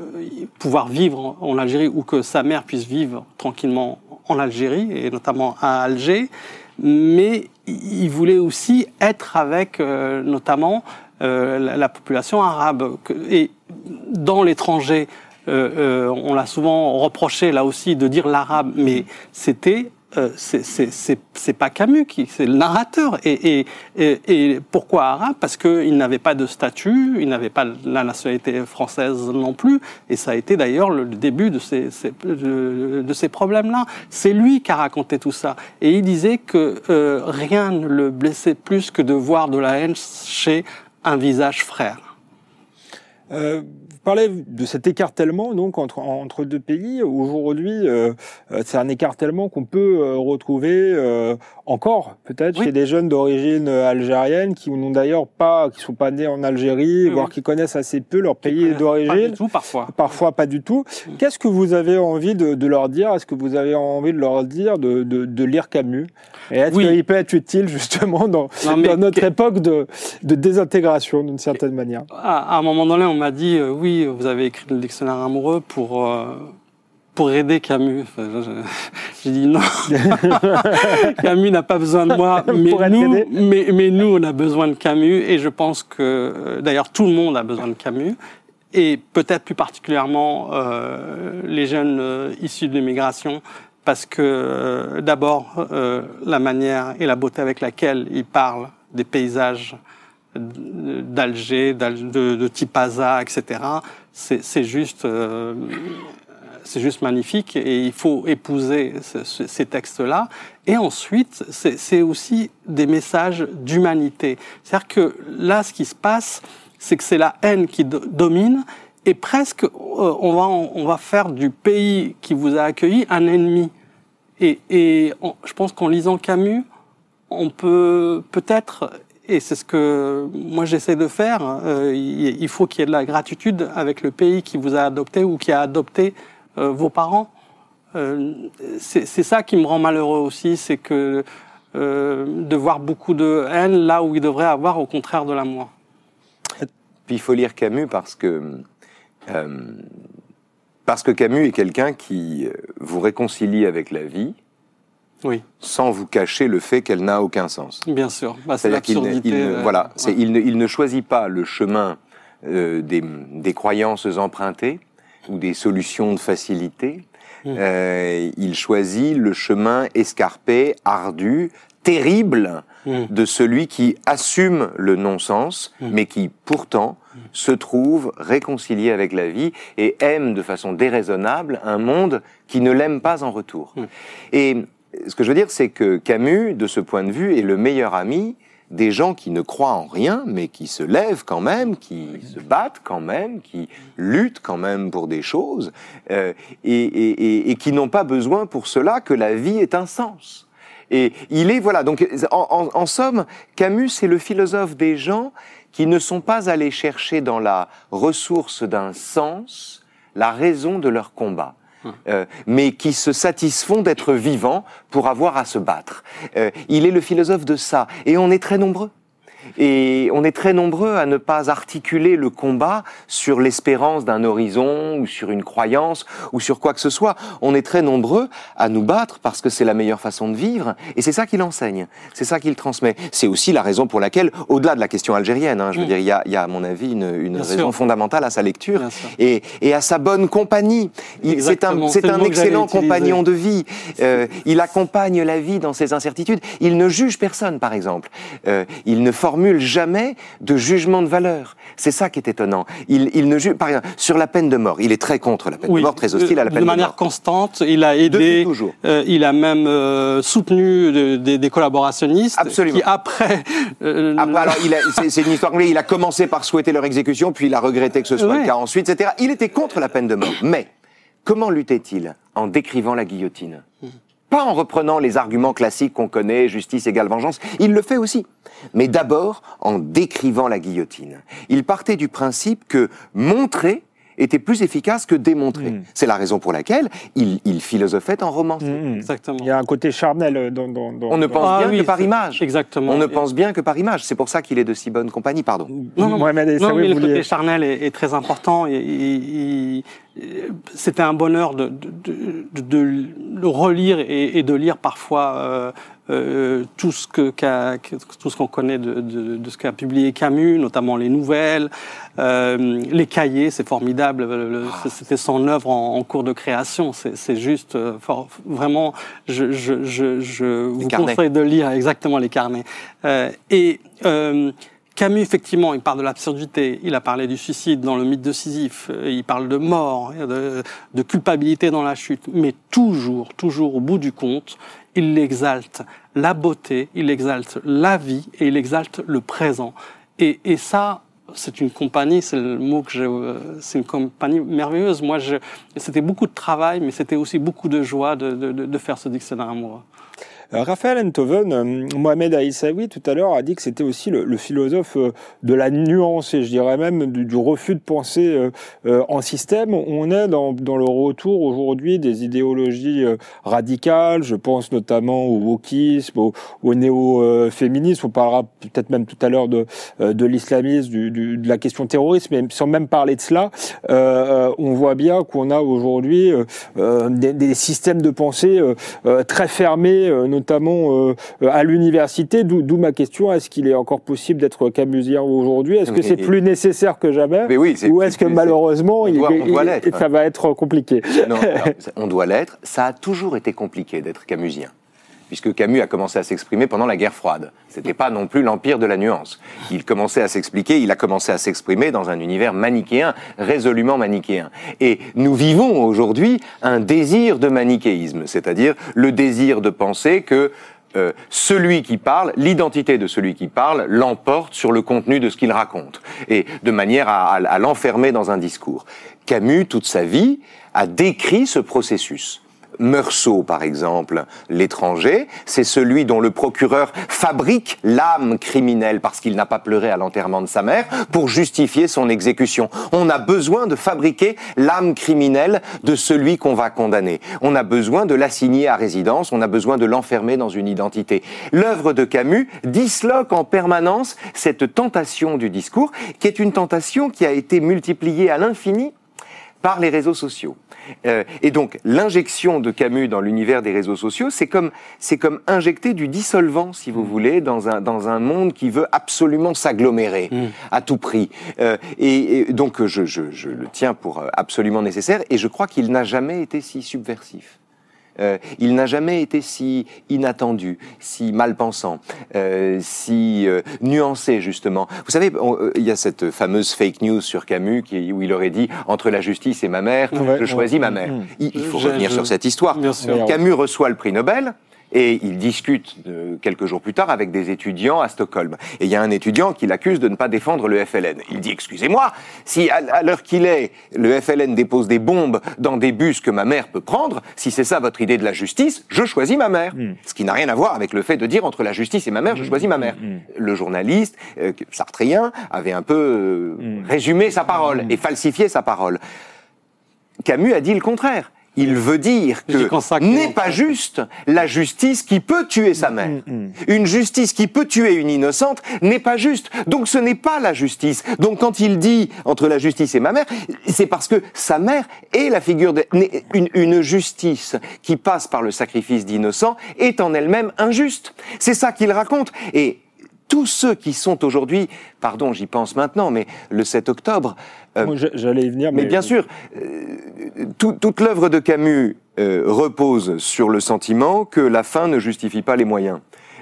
[SPEAKER 5] pouvoir vivre en, Algérie ou que sa mère puisse vivre tranquillement en Algérie et notamment à Alger, mais il voulait aussi être avec euh, notamment euh, la, la population arabe. Et dans l'étranger, euh, euh, on l'a souvent reproché là aussi de dire l'arabe, mais c'était euh, c'est- pas Camus qui, c'est le narrateur. Et, et, et, et pourquoi arabe Parce qu'il n'avait pas de statut, il n'avait pas la nationalité française non plus. Et ça a été d'ailleurs le début de ces, de, ces problèmes-là. C'est lui qui a raconté tout ça. Et il disait que euh, rien ne le blessait plus que de voir de la haine chez un visage frère.
[SPEAKER 3] Euh, parlez de cet écartèlement donc entre, entre deux pays. Aujourd'hui, euh, euh, c'est un écartèlement qu'on peut euh, retrouver euh, encore peut-être
[SPEAKER 5] Oui.
[SPEAKER 3] chez des jeunes d'origine algérienne qui n'ont d'ailleurs pas, qui sont pas nés en Algérie,
[SPEAKER 5] Oui,
[SPEAKER 3] voire
[SPEAKER 5] oui.
[SPEAKER 3] qui connaissent assez peu leur pays
[SPEAKER 5] Pas
[SPEAKER 3] d'origine.
[SPEAKER 5] du tout parfois.
[SPEAKER 3] Parfois pas du tout. Qu'est-ce que vous avez envie de, de leur dire? Est-ce que vous avez envie de leur dire de, de, de lire Camus? Et est-ce
[SPEAKER 5] Oui.
[SPEAKER 3] qu'il peut être utile justement dans,
[SPEAKER 5] Non, mais
[SPEAKER 3] dans notre
[SPEAKER 5] que-
[SPEAKER 3] époque de, de désintégration d'une certaine manière?
[SPEAKER 5] À, à un moment donné, on m'a dit euh, oui, vous avez écrit le dictionnaire amoureux pour euh, pour aider Camus. Enfin, J'ai dit non. Camus n'a pas besoin de moi, mais nous, mais, mais nous, on a besoin de Camus, et je pense que euh, d'ailleurs tout le monde a besoin de Camus. Et peut-être plus particulièrement euh, les jeunes euh, issus de l'immigration, parce que euh, d'abord la manière et la beauté avec laquelle ils parlent des paysages d'Alger, d'Al- de, Tipaza, etc. C'est juste, euh, juste magnifique et il faut épouser ce- ce- ces textes-là. Et ensuite, c'est aussi des messages d'humanité. C'est-à-dire que là, ce qui se passe, c'est que c'est la haine qui do- domine et presque euh, on, va, on va faire du pays qui vous a accueilli un ennemi. Et, je pense qu'en lisant Camus, on peut peut-être, et c'est ce que moi j'essaie de faire, euh, il faut qu'il y ait de la gratitude avec le pays qui vous a adopté ou qui a adopté euh, vos parents. Euh, c'est ça qui me rend malheureux aussi, c'est que de voir beaucoup de haine là où il devrait avoir au contraire de l'amour.
[SPEAKER 4] Puis il faut lire Camus parce que parce que Camus est quelqu'un qui vous réconcilie avec la vie
[SPEAKER 5] Oui,
[SPEAKER 4] sans vous cacher le fait qu'elle n'a aucun sens.
[SPEAKER 5] bien sûr. Bah, c'est l'absurdité.
[SPEAKER 4] il ne-
[SPEAKER 5] euh,
[SPEAKER 4] voilà,
[SPEAKER 5] ouais.
[SPEAKER 4] il, ne, il ne choisit pas le chemin euh, des, des croyances empruntées ou des solutions de facilité.
[SPEAKER 5] Mm.
[SPEAKER 4] Euh, il choisit le chemin escarpé, ardu, terrible
[SPEAKER 5] Mm.
[SPEAKER 4] de celui qui assume le non-sens,
[SPEAKER 5] Mm.
[SPEAKER 4] mais qui pourtant se trouve réconcilié avec la vie et aime de façon déraisonnable un monde qui ne l'aime pas en retour. Et ce que je veux dire, c'est que Camus, de ce point de vue, est le meilleur ami des gens qui ne croient en rien, mais qui se lèvent quand même, qui se battent quand même, qui luttent quand même pour des choses, euh, et, et- et- qui n'ont pas besoin pour cela que la vie ait un sens. Et il est, voilà, donc en, en- en somme, Camus, c'est le philosophe des gens qui ne sont pas allés chercher dans la ressource d'un sens la raison de leur combat. Euh, mais qui se satisfont d'être vivants pour avoir à se battre. Euh, il est le philosophe de ça, et on est très nombreux. Et on est très nombreux à ne pas articuler le combat sur l'espérance d'un horizon ou sur une croyance ou sur quoi que ce soit. On est très nombreux à nous battre parce que c'est la meilleure façon de vivre et c'est ça qu'il enseigne, c'est ça qu'il transmet. C'est aussi la raison pour laquelle, au-delà de la question algérienne, hein, je veux
[SPEAKER 5] Mm.
[SPEAKER 4] dire, il y a, il y a à mon avis une, raison
[SPEAKER 5] sûr.
[SPEAKER 4] fondamentale à sa lecture et, et à sa bonne compagnie. C'est un, excellent compagnon de vie. Euh, il accompagne la vie dans ses incertitudes. Il ne juge personne, par exemple. Euh, il ne formule jamais de jugement de valeur. C'est ça qui est étonnant. Il, il ne juge, par exemple, sur la peine de mort. Il est très contre la peine de mort, très hostile à la
[SPEAKER 5] de
[SPEAKER 4] peine de,
[SPEAKER 5] manière
[SPEAKER 4] mort.
[SPEAKER 5] constante, il a aidé,
[SPEAKER 4] toujours.
[SPEAKER 5] euh, il a même euh, soutenu de- des- collaborationnistes
[SPEAKER 4] Absolument.
[SPEAKER 5] qui après, euh,
[SPEAKER 4] Après, alors, il a- c'est une histoire. Il a commencé par souhaiter leur exécution, puis il a regretté que ce soit
[SPEAKER 5] Ouais.
[SPEAKER 4] le cas ensuite, etc. Il était contre la peine de mort. Mais comment luttait-il En décrivant la guillotine? Pas en reprenant les arguments classiques qu'on connaît, justice égale vengeance. Il le fait aussi. Mais d'abord en décrivant la guillotine. Il partait du principe que montrer était plus efficace que démontrer.
[SPEAKER 3] Mm.
[SPEAKER 4] C'est la raison pour laquelle il, il philosophait en romancier.
[SPEAKER 3] Mhm.
[SPEAKER 5] exactement.
[SPEAKER 3] Il y a un côté charnel dans. dans, dans-
[SPEAKER 4] On ne
[SPEAKER 3] dans-
[SPEAKER 4] pense
[SPEAKER 5] Ah
[SPEAKER 4] bien
[SPEAKER 5] oui,
[SPEAKER 4] que par image.
[SPEAKER 5] Exactement.
[SPEAKER 4] On ne pense bien que par image. C'est pour ça qu'il est de si bonne compagnie, pardon.
[SPEAKER 5] Non, non, non,
[SPEAKER 3] Essaoui,
[SPEAKER 5] mais le côté
[SPEAKER 3] vouliez-
[SPEAKER 5] charnel est, est très important. Et, et- et- c'était un bonheur de, de, de- de le relire et, et de lire parfois euh, euh, tout ce que que- tout ce qu'on connaît de, de- de ce qu'a publié Camus, notamment les nouvelles, euh, les cahiers, c'est formidable. Le- le- C'était son œuvre en, en cours de création. C'est juste euh, fort- vraiment. Je, je, je, je vous
[SPEAKER 4] carnets.
[SPEAKER 5] conseille de lire exactement les carnets. Euh, et euh, Camus, effectivement, il parle de l'absurdité, il a parlé du suicide dans le mythe de Sisyphe, il parle de mort, de, de culpabilité dans la chute, mais toujours, toujours au bout du compte, il exalte la beauté, il exalte la vie et il exalte le présent. Et, et ça, c'est une compagnie, c'est le mot que je, euh, c'est une compagnie merveilleuse. Moi, je, c'était beaucoup de travail, mais c'était aussi beaucoup de joie de, de- de faire ce dictionnaire amoureux.
[SPEAKER 3] Euh, Raphaël Enthoven, euh, Mohamed Aïssaoui tout à l'heure a dit que c'était aussi le, philosophe euh, de la nuance et je dirais même du, refus de penser en système. On est dans, le retour aujourd'hui des idéologies radicales. Je pense notamment au wokisme, au, au néo-féminisme. On parlera peut-être même tout à l'heure de, de l'islamisme, de la question terroriste, mais sans même parler de cela, on voit bien qu'on a aujourd'hui des, des systèmes de pensée très fermés, notamment euh, à l'université. D'où ma question est-ce qu'il est encore possible d'être camusien aujourd'hui? Est-ce que c'est plus nécessaire que jamais?
[SPEAKER 4] Mais oui,
[SPEAKER 3] Ou est-ce que malheureusement,
[SPEAKER 4] on
[SPEAKER 3] il,
[SPEAKER 4] doit- on
[SPEAKER 3] il-
[SPEAKER 4] doit l'être.
[SPEAKER 3] ça va être compliqué?
[SPEAKER 4] Non, on doit l'être. Ça a toujours été compliqué d'être camusien. Puisque Camus a commencé à s'exprimer pendant la guerre froide. C'était pas non plus l'empire de la nuance. Il commençait à s'expliquer, il a commencé à s'exprimer dans un univers manichéen, résolument manichéen. Et nous vivons aujourd'hui un désir de manichéisme, c'est-à-dire le désir de penser que euh, celui qui parle, l'identité de celui qui parle, l'emporte sur le contenu de ce qu'il raconte, et de manière à, à- à l'enfermer dans un discours. Camus, toute sa vie, a décrit ce processus. Meursault, par exemple, l'étranger, c'est celui dont le procureur fabrique l'âme criminelle parce qu'il n'a pas pleuré à l'enterrement de sa mère pour justifier son exécution. On a besoin de fabriquer l'âme criminelle de celui qu'on va condamner. On a besoin de l'assigner à résidence, on a besoin de l'enfermer dans une identité. L'œuvre de Camus disloque en permanence cette tentation du discours, qui est une tentation qui a été multipliée à l'infini par les réseaux sociaux. Euh, et donc l'injection de Camus dans l'univers des réseaux sociaux, c'est comme c'est comme injecter du dissolvant, si vous voulez, dans un dans un monde qui veut absolument s'agglomérer à tout prix. Euh, et, et donc je, je, je le tiens pour absolument nécessaire, et je crois qu'il n'a jamais été si subversif. Euh, il n'a jamais été si inattendu, si mal pensant, euh, si euh, nuancé justement. Vous savez, euh, il y a cette fameuse fake news sur Camus qui, où il aurait dit entre la justice et ma mère,
[SPEAKER 3] Ouais,
[SPEAKER 4] je choisis
[SPEAKER 3] ouais.
[SPEAKER 4] ma mère. Il, il faut revenir
[SPEAKER 5] je-
[SPEAKER 4] sur cette histoire.
[SPEAKER 5] Bien sûr.
[SPEAKER 4] Camus reçoit le prix Nobel. Et il discute euh, quelques jours plus tard avec des étudiants à Stockholm. Et il y a un étudiant qui l'accuse de ne pas défendre le FLN. Il dit, excusez-moi, si à, l'heure qu'il est, le FLN dépose des bombes dans des bus que ma mère peut prendre, si c'est ça votre idée de la justice, je choisis ma mère. Ce qui n'a rien à voir avec le fait de dire entre la justice et ma mère, je choisis ma mère. Le journaliste, euh, sartrien, avait un peu euh, résumé sa parole et falsifié sa parole. Camus a dit le contraire. Il veut dire que n'est pas juste la justice qui peut tuer sa mère. Une justice qui peut tuer une innocente n'est pas juste. Donc ce n'est pas la justice. Donc quand il dit entre la justice et ma mère, c'est parce que sa mère est la figure de une, une justice qui passe par le sacrifice d'innocents est en elle-même injuste. C'est ça qu'il raconte. Et tous ceux qui sont aujourd'hui, pardon, j'y pense maintenant, mais le 7 octobre, euh,
[SPEAKER 3] J'allais y venir, mais,
[SPEAKER 4] mais bien sûr, euh, tout- toute l'œuvre de Camus euh, repose sur le sentiment que la fin ne justifie pas les moyens.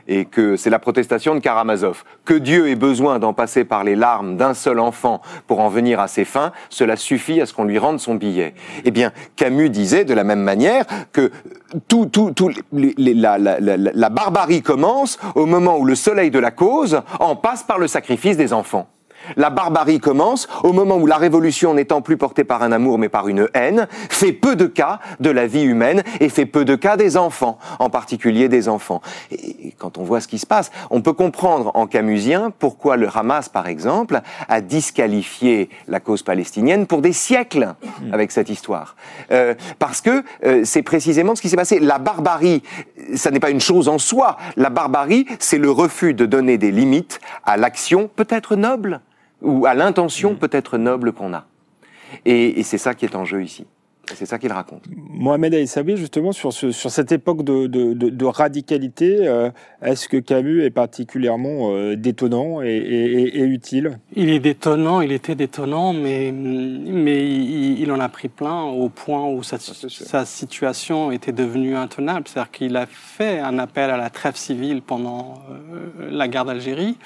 [SPEAKER 4] Et que c'est la protestation de Karamazov. Que Dieu ait besoin d'en passer par les larmes d'un seul enfant pour en venir à ses fins, cela suffit à ce qu'on lui rende son billet. Eh bien, Camus disait de la même manière que tout, tout, tout, la barbarie commence au moment où le soleil de la cause en passe par le sacrifice des enfants. La barbarie commence au moment où la révolution n'étant plus portée par un amour mais par une haine, fait peu de cas de la vie humaine et fait peu de cas des enfants, en particulier des enfants. Et quand on voit ce qui se passe, on peut comprendre en camusien pourquoi le Hamas, par exemple, a disqualifié la cause palestinienne pour des siècles avec cette histoire. Euh, parce que euh, c'est précisément ce qui s'est passé. La barbarie, ça n'est pas une chose en soi. La barbarie, c'est le refus de donner des limites à l'action peut-être noble ou à l'intention peut-être noble qu'on a. Et, et c'est ça qui est en jeu ici. Et C'est ça qu'il raconte.
[SPEAKER 3] Mohamed Aïssabi, justement, sur, ce- sur cette époque de, de- de- de radicalité, euh, est-ce que Camus est particulièrement euh, détonnant et, et- et- et utile?
[SPEAKER 5] Il est détonnant, il était détonnant, mais, mais il, il en a pris plein au point où sa situation était devenue intenable. C'est-à-dire qu'il a fait un appel à la trêve civile pendant euh, la guerre d'Algérie,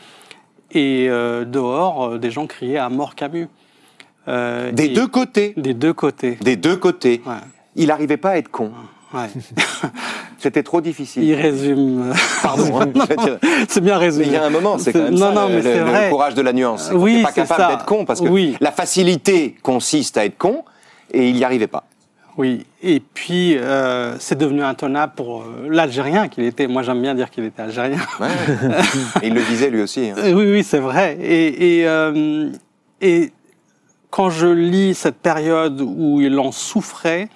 [SPEAKER 5] et euh, dehors, euh, des gens criaient à mort Camus. Euh,
[SPEAKER 4] Des deux côtés.
[SPEAKER 5] Des deux côtés.
[SPEAKER 4] Des deux côtés.
[SPEAKER 5] Ouais,
[SPEAKER 4] Il n'arrivait pas à être con.
[SPEAKER 5] ouais.
[SPEAKER 4] C'était trop difficile.
[SPEAKER 5] Il résume.
[SPEAKER 4] Pardon. hein,
[SPEAKER 5] c'est bien
[SPEAKER 4] Mais
[SPEAKER 5] résumé.
[SPEAKER 4] il y a un moment, c'est quand même
[SPEAKER 5] non,
[SPEAKER 4] ça,
[SPEAKER 5] non,
[SPEAKER 4] le,
[SPEAKER 5] mais c'est
[SPEAKER 4] le- le
[SPEAKER 5] vrai.
[SPEAKER 4] courage de la nuance.
[SPEAKER 5] Oui,
[SPEAKER 4] n'est pas capable d'être con parce que
[SPEAKER 5] Oui.
[SPEAKER 4] la facilité consiste à être con et il n'y arrivait pas.
[SPEAKER 5] Oui, et puis euh, c'est devenu intenable pour euh, l'Algérien qu'il était. Moi, j'aime bien dire qu'il était algérien.
[SPEAKER 4] Ouais. et il le disait lui aussi. hein.
[SPEAKER 5] Euh, oui, oui, c'est vrai. Et, et, euh, et quand je lis cette période où il en souffrait,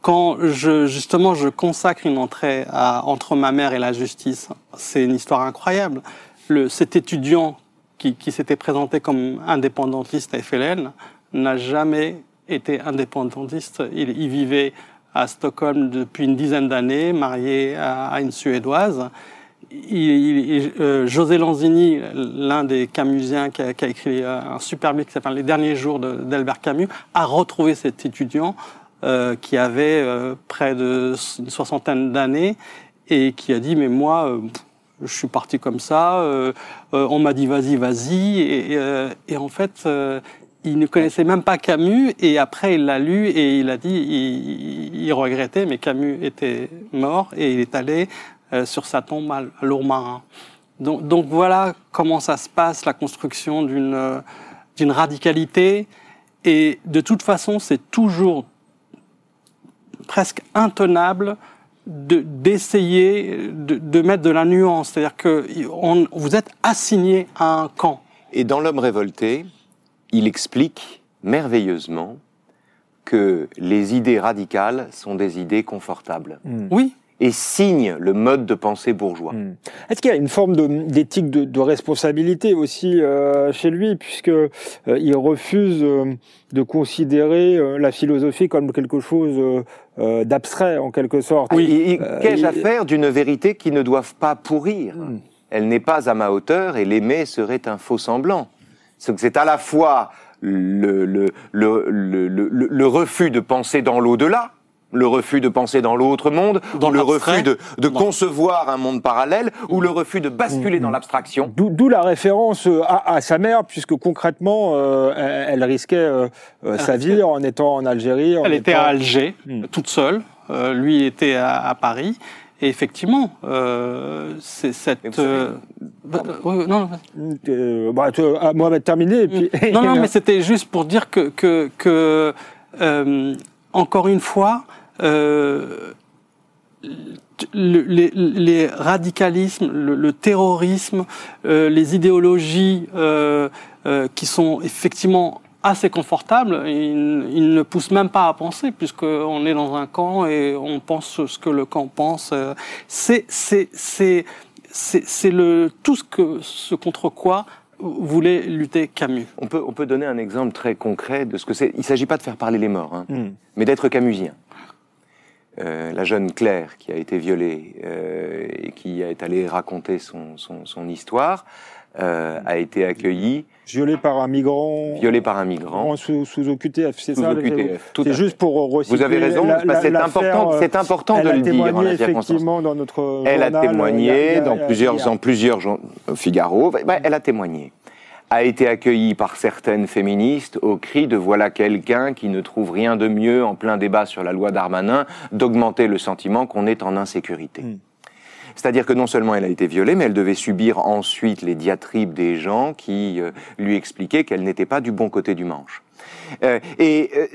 [SPEAKER 5] quand je, justement je consacre une entrée à Entre ma mère et la justice, c'est une histoire incroyable. Le, cet étudiant qui, qui s'était présenté comme indépendantiste à FLN n'a jamais été indépendantiste. Il, il vivait à Stockholm depuis une dizaine d'années, marié à, une Suédoise. Euh, José Lanzini, l'un des Camusiens qui a, écrit euh, un super livre qui Les derniers jours d'Albert Camus, a retrouvé cet étudiant euh, qui avait près de une soixantaine d'années et qui a dit mais moi je suis parti comme ça, on m'a dit vas-y vas-y et, en fait il ne connaissait même pas Camus et après il l'a lu et il a dit il, regrettait mais Camus était mort et il est allé euh, sur sa tombe à Lourmarin. Donc, voilà comment ça se passe la construction d'une euh, d'une radicalité et de toute façon c'est toujours presque intenable de- d'essayer de, de mettre de la nuance. C'est-à-dire que on- vous êtes assigné à un camp.
[SPEAKER 4] Et dans L'homme révolté, il explique merveilleusement que les idées radicales sont des idées confortables
[SPEAKER 5] Oui,
[SPEAKER 4] et signent le mode de pensée bourgeois.
[SPEAKER 3] Mm. Est-ce qu'il y a une forme d'éthique de, de responsabilité aussi euh, chez lui, puisque euh, il refuse euh, de considérer euh, la philosophie comme quelque chose euh, euh, d'abstrait en quelque sorte?
[SPEAKER 4] Oui.
[SPEAKER 3] Euh,
[SPEAKER 4] qu'ai-je à faire d'une vérité qui ne doivent pas pourrir?
[SPEAKER 3] Mm.
[SPEAKER 4] Elle n'est pas à ma hauteur et l'aimer serait un faux semblant. C'est que c'est à la fois le, le, le, le, le- le refus de penser dans l'au-delà, le refus de penser dans l'autre monde,
[SPEAKER 5] Dans
[SPEAKER 4] ou le refus de, concevoir un monde parallèle, ou le refus de basculer
[SPEAKER 3] Mm.
[SPEAKER 4] dans l'abstraction.
[SPEAKER 3] D'où d'où la référence euh, à, à sa mère, puisque concrètement, euh, elle, elle risquait euh, sa vie en étant en Algérie. en
[SPEAKER 5] elle était à Alger,
[SPEAKER 3] Hmm.
[SPEAKER 5] toute seule. Euh, lui était à, à Paris. Et effectivement, euh, c'est cette. Euh, bah, euh, oui, non,
[SPEAKER 3] Euh, bah, tu- ah, moi, va terminer. Et puis...
[SPEAKER 5] non, non, mais c'était juste pour dire que, que, que euh, encore une fois, euh, le- les, les radicalismes, le, le terrorisme, euh, les idéologies euh, euh, qui sont effectivement assez confortables, ils, ils ne poussent même pas à penser, puisqu'on est dans un camp et on pense ce que le camp pense. C'est c'est- c'est- c'est- c'est le tout ce, que, ce contre quoi voulait lutter Camus.
[SPEAKER 4] On peut, on peut donner un exemple très concret de ce que c'est. Il ne s'agit pas de faire parler les morts, hein,
[SPEAKER 3] Mm.
[SPEAKER 4] mais d'être camusien. Euh, la jeune Claire qui a été violée euh, et qui est allée raconter son, son, son histoire euh, a été accueillie,
[SPEAKER 3] Violé par un migrant.
[SPEAKER 4] violée par un migrant.
[SPEAKER 3] en sous, sous OQTF, c'est ça C'est juste pour recycler
[SPEAKER 4] Vous avez raison,
[SPEAKER 3] la-
[SPEAKER 4] c'est important,
[SPEAKER 3] euh,
[SPEAKER 4] c'est important
[SPEAKER 3] elle
[SPEAKER 4] de
[SPEAKER 3] a
[SPEAKER 4] le dire en
[SPEAKER 3] témoigné
[SPEAKER 4] la circonstance.
[SPEAKER 3] effectivement dans notre
[SPEAKER 4] Elle a
[SPEAKER 3] journal,
[SPEAKER 4] témoigné
[SPEAKER 3] a- a-
[SPEAKER 4] dans
[SPEAKER 3] a-
[SPEAKER 4] plusieurs,
[SPEAKER 3] a-
[SPEAKER 4] dans plusieurs Figaro. Bah, elle a témoigné. A été accueillie par certaines féministes au cri de voilà quelqu'un qui ne trouve rien de mieux en plein débat sur la loi Darmanin d'augmenter le sentiment qu'on est en insécurité.
[SPEAKER 3] Mm.
[SPEAKER 4] C'est-à-dire que non seulement elle a été violée, mais elle devait subir ensuite les diatribes des gens qui euh, lui expliquaient qu'elle n'était pas du bon côté du manche. Euh, et euh,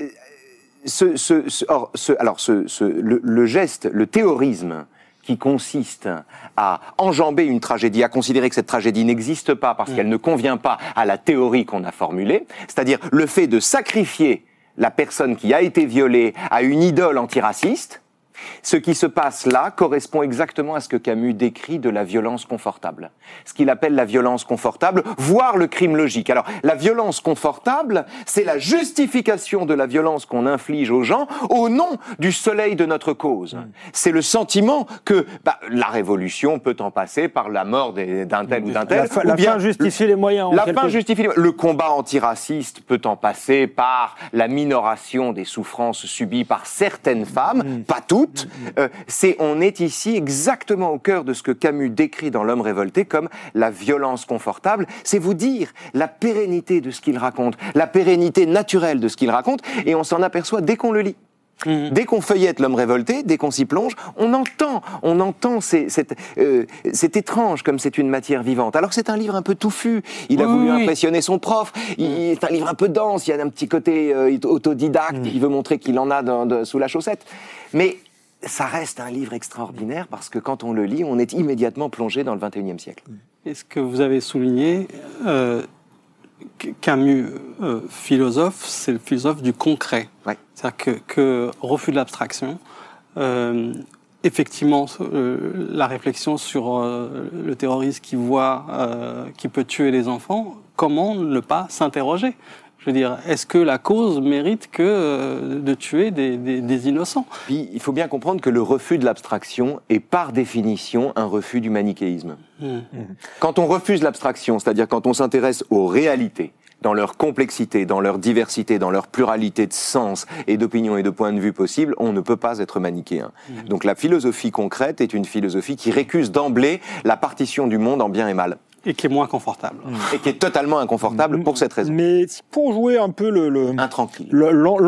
[SPEAKER 4] ce, ce- ce- or, ce- alors ce, ce- le, le geste, le théorisme qui consiste à enjamber une tragédie, à considérer que cette tragédie n'existe pas parce qu'elle ne convient pas à la théorie qu'on a formulée, c'est-à-dire le fait de sacrifier la personne qui a été violée à une idole antiraciste, ce qui se passe là correspond exactement à ce que Camus décrit de la violence confortable. Ce qu'il appelle la violence confortable, voire le crime logique. Alors, la violence confortable, c'est la justification de la violence qu'on inflige aux gens au nom du soleil de notre cause. C'est le sentiment que bah, la révolution peut en passer par la mort d'un tel ou d'un tel.
[SPEAKER 3] La,
[SPEAKER 4] ou bien
[SPEAKER 3] fin justifie les moyens. en
[SPEAKER 4] la fin justifie les- le combat antiraciste peut en passer par la minoration des souffrances subies par certaines femmes, pas toutes. Euh, c'est on est ici exactement au cœur de ce que Camus décrit dans L'homme révolté comme la violence confortable. C'est vous dire la pérennité de ce qu'il raconte, la pérennité naturelle de ce qu'il raconte, et on s'en aperçoit dès qu'on le lit. Dès qu'on feuillette l'homme révolté, dès qu'on s'y plonge, on entend, on entend ces- cette, euh, c'est étrange comme c'est une matière vivante. Alors que c'est un livre un peu touffu. Il a voulu
[SPEAKER 5] oui.
[SPEAKER 4] impressionner son prof. Il, C'est un livre un peu dense. Il y a un petit côté euh, autodidacte. Il veut montrer qu'il en a dans- de- sous la chaussette. Mais ça reste un livre extraordinaire parce que quand on le lit, on est immédiatement plongé dans le 21e siècle.
[SPEAKER 5] Et ce que vous avez souligné, euh, Camus, euh, philosophe, c'est le philosophe du concret.
[SPEAKER 4] Ouais.
[SPEAKER 5] C'est-à-dire que, que refus de l'abstraction, euh, effectivement, euh, la réflexion sur le terroriste qui voit, qui peut tuer les enfants, comment ne pas s'interroger? Je veux dire, est-ce que la cause mérite que euh, de tuer des, des- des innocents?
[SPEAKER 4] Puis il faut bien comprendre que le refus de l'abstraction est par définition un refus du manichéisme.
[SPEAKER 5] Hmm.
[SPEAKER 4] Quand on refuse l'abstraction, c'est-à-dire quand on s'intéresse aux réalités, dans leur complexité, dans leur diversité, dans leur pluralité de sens et d'opinions et de points de vue possibles, on ne peut pas être manichéen.
[SPEAKER 5] Mmh.
[SPEAKER 4] Donc la philosophie concrète est une philosophie qui récuse d'emblée la partition du monde en bien et mal,
[SPEAKER 5] Et qui est moins confortable.
[SPEAKER 4] et qui est totalement inconfortable pour cette raison.
[SPEAKER 3] Mais pour jouer un peu le, le,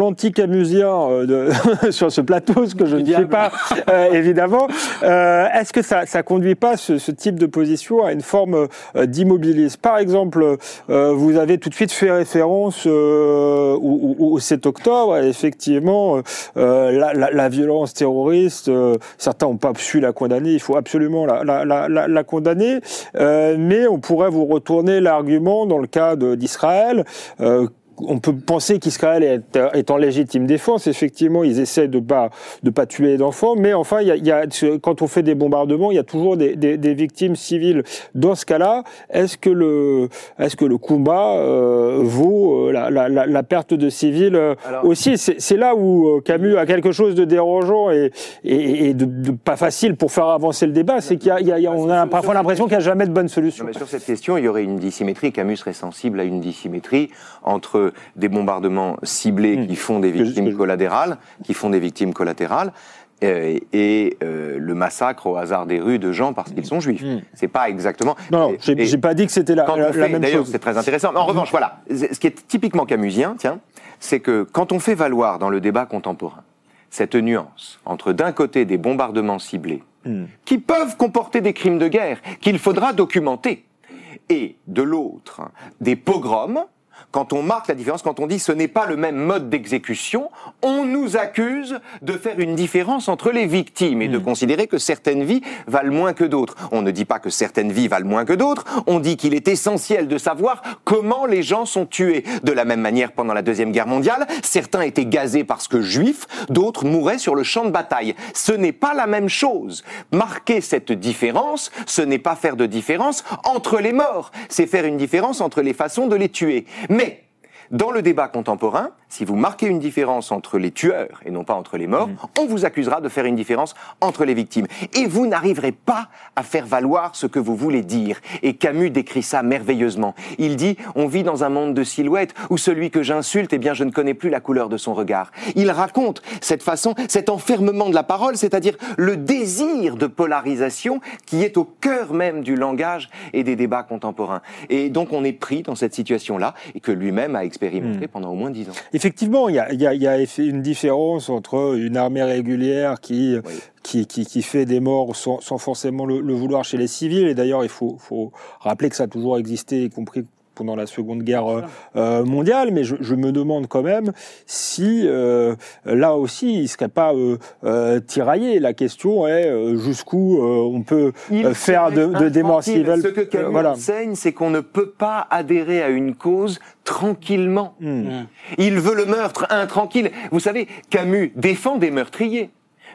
[SPEAKER 3] l'anti-camusien euh, sur ce plateau, ce que je ne fais pas, euh, évidemment, euh, est-ce que ça ne conduit pas ce, ce type de position à une forme d'immobilisme? Par exemple, euh, vous avez tout de suite fait référence euh, au, au- au 7 octobre, et effectivement, la, la- la violence terroriste, euh, certains n'ont pas su la condamner, il faut absolument la, la- la- la- la condamner, euh, mais on pourrait vous retourner l'argument dans le cas d'Israël. euh, on peut penser qu'Israël est, est en légitime défense. Effectivement, ils essaient de pas de pas tuer d'enfants, mais enfin, il y a, il y a- quand on fait des bombardements, il y a toujours des, des- des victimes civiles. Dans ce cas-là, est-ce que le est-ce que le combat euh, vaut euh, la, la- la- la perte de civils euh,
[SPEAKER 4] Alors-
[SPEAKER 3] aussi? C'est là où Camus a quelque chose de dérangeant et, et, et de, de pas facile pour faire avancer le débat. C'est y a, on parfois l'impression qu'il n'y a jamais de bonne solution.
[SPEAKER 4] Non, mais sur cette question, il y aurait une dissymétrie. Camus serait sensible à une dissymétrie entre des bombardements ciblés
[SPEAKER 3] Hmm.
[SPEAKER 4] qui font des victimes collatérales, qui font des victimes collatérales, euh, et euh, le massacre au hasard des rues de gens parce qu'ils sont juifs.
[SPEAKER 3] Hmm.
[SPEAKER 4] C'est pas exactement.
[SPEAKER 3] Non, j'ai pas dit que c'était la, la- même
[SPEAKER 4] d'ailleurs,
[SPEAKER 3] chose.
[SPEAKER 4] c'est très intéressant. Mais en revanche, voilà, ce qui est typiquement camusien, tiens, c'est que quand on fait valoir dans le débat contemporain cette nuance entre d'un côté des bombardements ciblés
[SPEAKER 3] Hmm.
[SPEAKER 4] qui peuvent comporter des crimes de guerre qu'il faudra documenter, et de l'autre des pogroms. Quand on marque la différence, quand on dit ce n'est pas le même mode d'exécution, on nous accuse de faire une différence entre les victimes et de considérer que certaines vies valent moins que d'autres. On ne dit pas que certaines vies valent moins que d'autres, on dit qu'il est essentiel de savoir comment les gens sont tués. De la même manière, pendant la Deuxième Guerre mondiale, certains étaient gazés parce que juifs, d'autres mouraient sur le champ de bataille. Ce n'est pas la même chose. Marquer cette différence, ce n'est pas faire de différence entre les morts, c'est faire une différence entre les façons de les tuer. Mais dans le débat contemporain, si vous marquez une différence entre les tueurs et non pas entre les morts, on vous accusera de faire une différence entre les victimes. Et vous n'arriverez pas à faire valoir ce que vous voulez dire. Et Camus décrit ça merveilleusement. Il dit, on vit dans un monde de silhouettes où celui que j'insulte, eh bien, je ne connais plus la couleur de son regard. Il raconte cette façon, cet enfermement de la parole, c'est-à-dire le désir de polarisation qui est au cœur même du langage et des débats contemporains. Et donc, on est pris dans cette situation-là et que lui-même a expérimenté pendant au moins dix ans.
[SPEAKER 3] Effectivement, il y a, il y a- il y a eff- une différence entre une armée régulière qui,
[SPEAKER 4] Oui.
[SPEAKER 3] qui, qui, qui fait des morts sans, sans forcément le, le vouloir chez les civils. Et d'ailleurs, il faut, faut rappeler que ça a toujours existé, y compris pendant la Seconde Guerre euh, euh, mondiale. Mais je, je me demande quand même si, euh, là aussi, il ne serait pas euh, euh, tiraillé. La question est euh, jusqu'où euh, on peut euh, faire de, de.
[SPEAKER 4] Ce que Camus
[SPEAKER 3] Euh, voilà.
[SPEAKER 4] enseigne, c'est qu'on ne peut pas adhérer à une cause tranquillement.
[SPEAKER 3] Hmm.
[SPEAKER 4] Il veut le meurtre intranquille. Vous savez, Camus défend des meurtriers.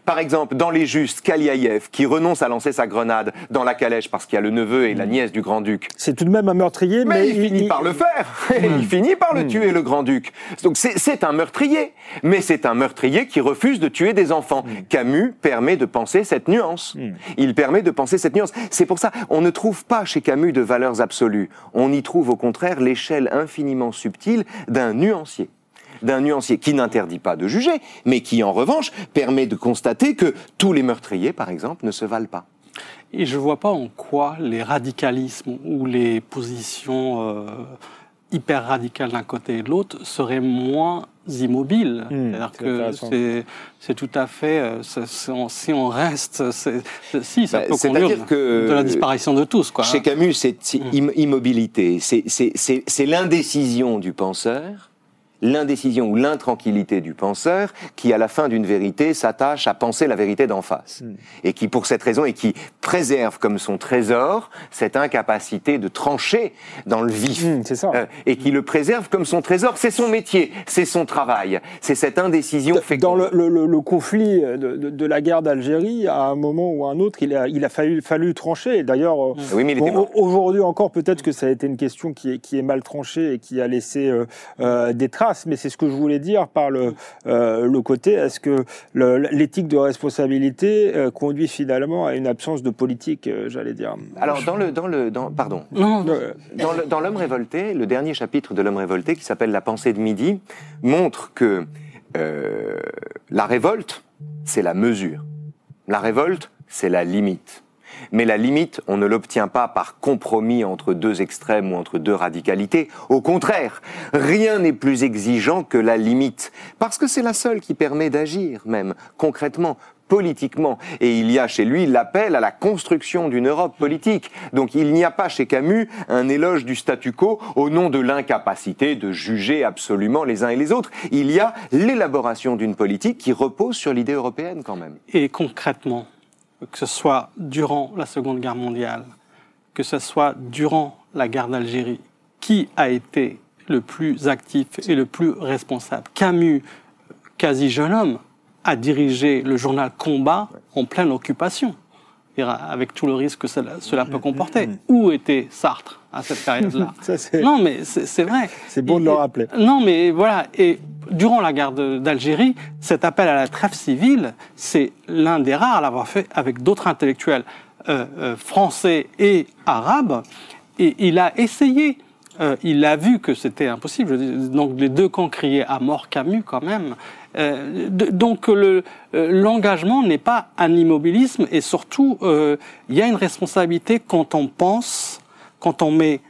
[SPEAKER 4] Par exemple, dans Les Justes, Kaliaïev, qui renonce à lancer sa grenade dans la calèche parce qu'il y a le neveu et la nièce du grand-duc.
[SPEAKER 3] C'est tout de même un meurtrier,
[SPEAKER 4] Mais,
[SPEAKER 3] mais,
[SPEAKER 4] il, finit par le faire. il finit par le tuer, le grand-duc. Donc c'est- c'est un meurtrier. Mais c'est un meurtrier qui refuse de tuer des enfants. Camus permet de penser cette nuance. Il permet de penser cette nuance. C'est pour ça, on ne trouve pas chez Camus de valeurs absolues. On y trouve au contraire l'échelle infiniment subtile d'un nuancier d'un nuancier qui n'interdit pas de juger, mais qui en revanche permet de constater que tous les meurtriers, par exemple, ne se valent pas.
[SPEAKER 5] Et je vois pas en quoi les radicalismes ou les positions euh, hyper radicales d'un côté et de l'autre seraient moins immobiles.
[SPEAKER 3] Hmm,
[SPEAKER 5] C'est-à-dire
[SPEAKER 3] c'est
[SPEAKER 5] que tout à fait. euh, on- si on reste, si ça
[SPEAKER 4] Bah,
[SPEAKER 5] peut conduire
[SPEAKER 4] que-
[SPEAKER 5] de la disparition de tous, quoi.
[SPEAKER 4] Chez Camus, c'est c'est
[SPEAKER 5] Mm.
[SPEAKER 4] im- immobilité, c'est l'indécision du penseur, l'indécision ou l'intranquillité du penseur qui, à la fin d'une vérité, s'attache à penser la vérité d'en face.
[SPEAKER 3] Mm.
[SPEAKER 4] Et qui, pour cette raison, et qui préserve comme son trésor cette incapacité de trancher dans le vif.
[SPEAKER 3] C'est ça.
[SPEAKER 4] Euh, et qui le préserve comme son trésor. C'est son métier, c'est son travail, c'est cette indécision féconde.
[SPEAKER 3] Dans le, le- le- le conflit de, de- de la guerre d'Algérie, à un moment ou à un autre, il a, il a fallu, fallu trancher. D'ailleurs, euh,
[SPEAKER 4] Oui,
[SPEAKER 3] aujourd'hui encore, peut-être que ça a été une question qui est, qui est mal tranchée et qui a laissé euh, euh, des traces. Mais c'est ce que je voulais dire par le, euh, le côté, est-ce que l'éthique de responsabilité euh, conduit finalement à une absence de politique, euh, j'allais dire?
[SPEAKER 4] Alors, dans le, dans le, dans, pardon,
[SPEAKER 5] Non,
[SPEAKER 4] Dans l'homme révolté, le dernier chapitre de l'homme révolté, qui s'appelle La pensée de midi, montre que euh, la révolte, c'est la mesure. La révolte, c'est la limite. Mais la limite, on ne l'obtient pas par compromis entre deux extrêmes ou entre deux radicalités. Au contraire, rien n'est plus exigeant que la limite, parce que c'est la seule qui permet d'agir, même concrètement, politiquement. Et il y a chez lui l'appel à la construction d'une Europe politique. Donc il n'y a pas chez Camus un éloge du statu quo au nom de l'incapacité de juger absolument les uns et les autres. Il y a l'élaboration d'une politique qui repose sur l'idée européenne quand même.
[SPEAKER 5] Et concrètement, que ce soit durant la Seconde Guerre mondiale, que ce soit durant la guerre d'Algérie, qui a été le plus actif et le plus responsable? Camus, quasi jeune homme, a dirigé le journal Combat en pleine occupation, avec tout le risque que cela, cela peut comporter. Où était Sartre à cette période-là Non, mais c'est vrai.
[SPEAKER 3] C'est bon de le rappeler.
[SPEAKER 5] Non, mais voilà. Et durant la guerre d'Algérie, cet appel à la trêve civile, c'est l'un des rares à l'avoir fait avec d'autres intellectuels euh, euh, français et arabes. Et il a essayé. euh, il a vu que c'était impossible. Donc les deux camps criaient à mort Camus quand même. Euh, de- donc le- euh, l'engagement n'est pas un immobilisme et surtout euh, il y a une responsabilité quand on pense, quand on met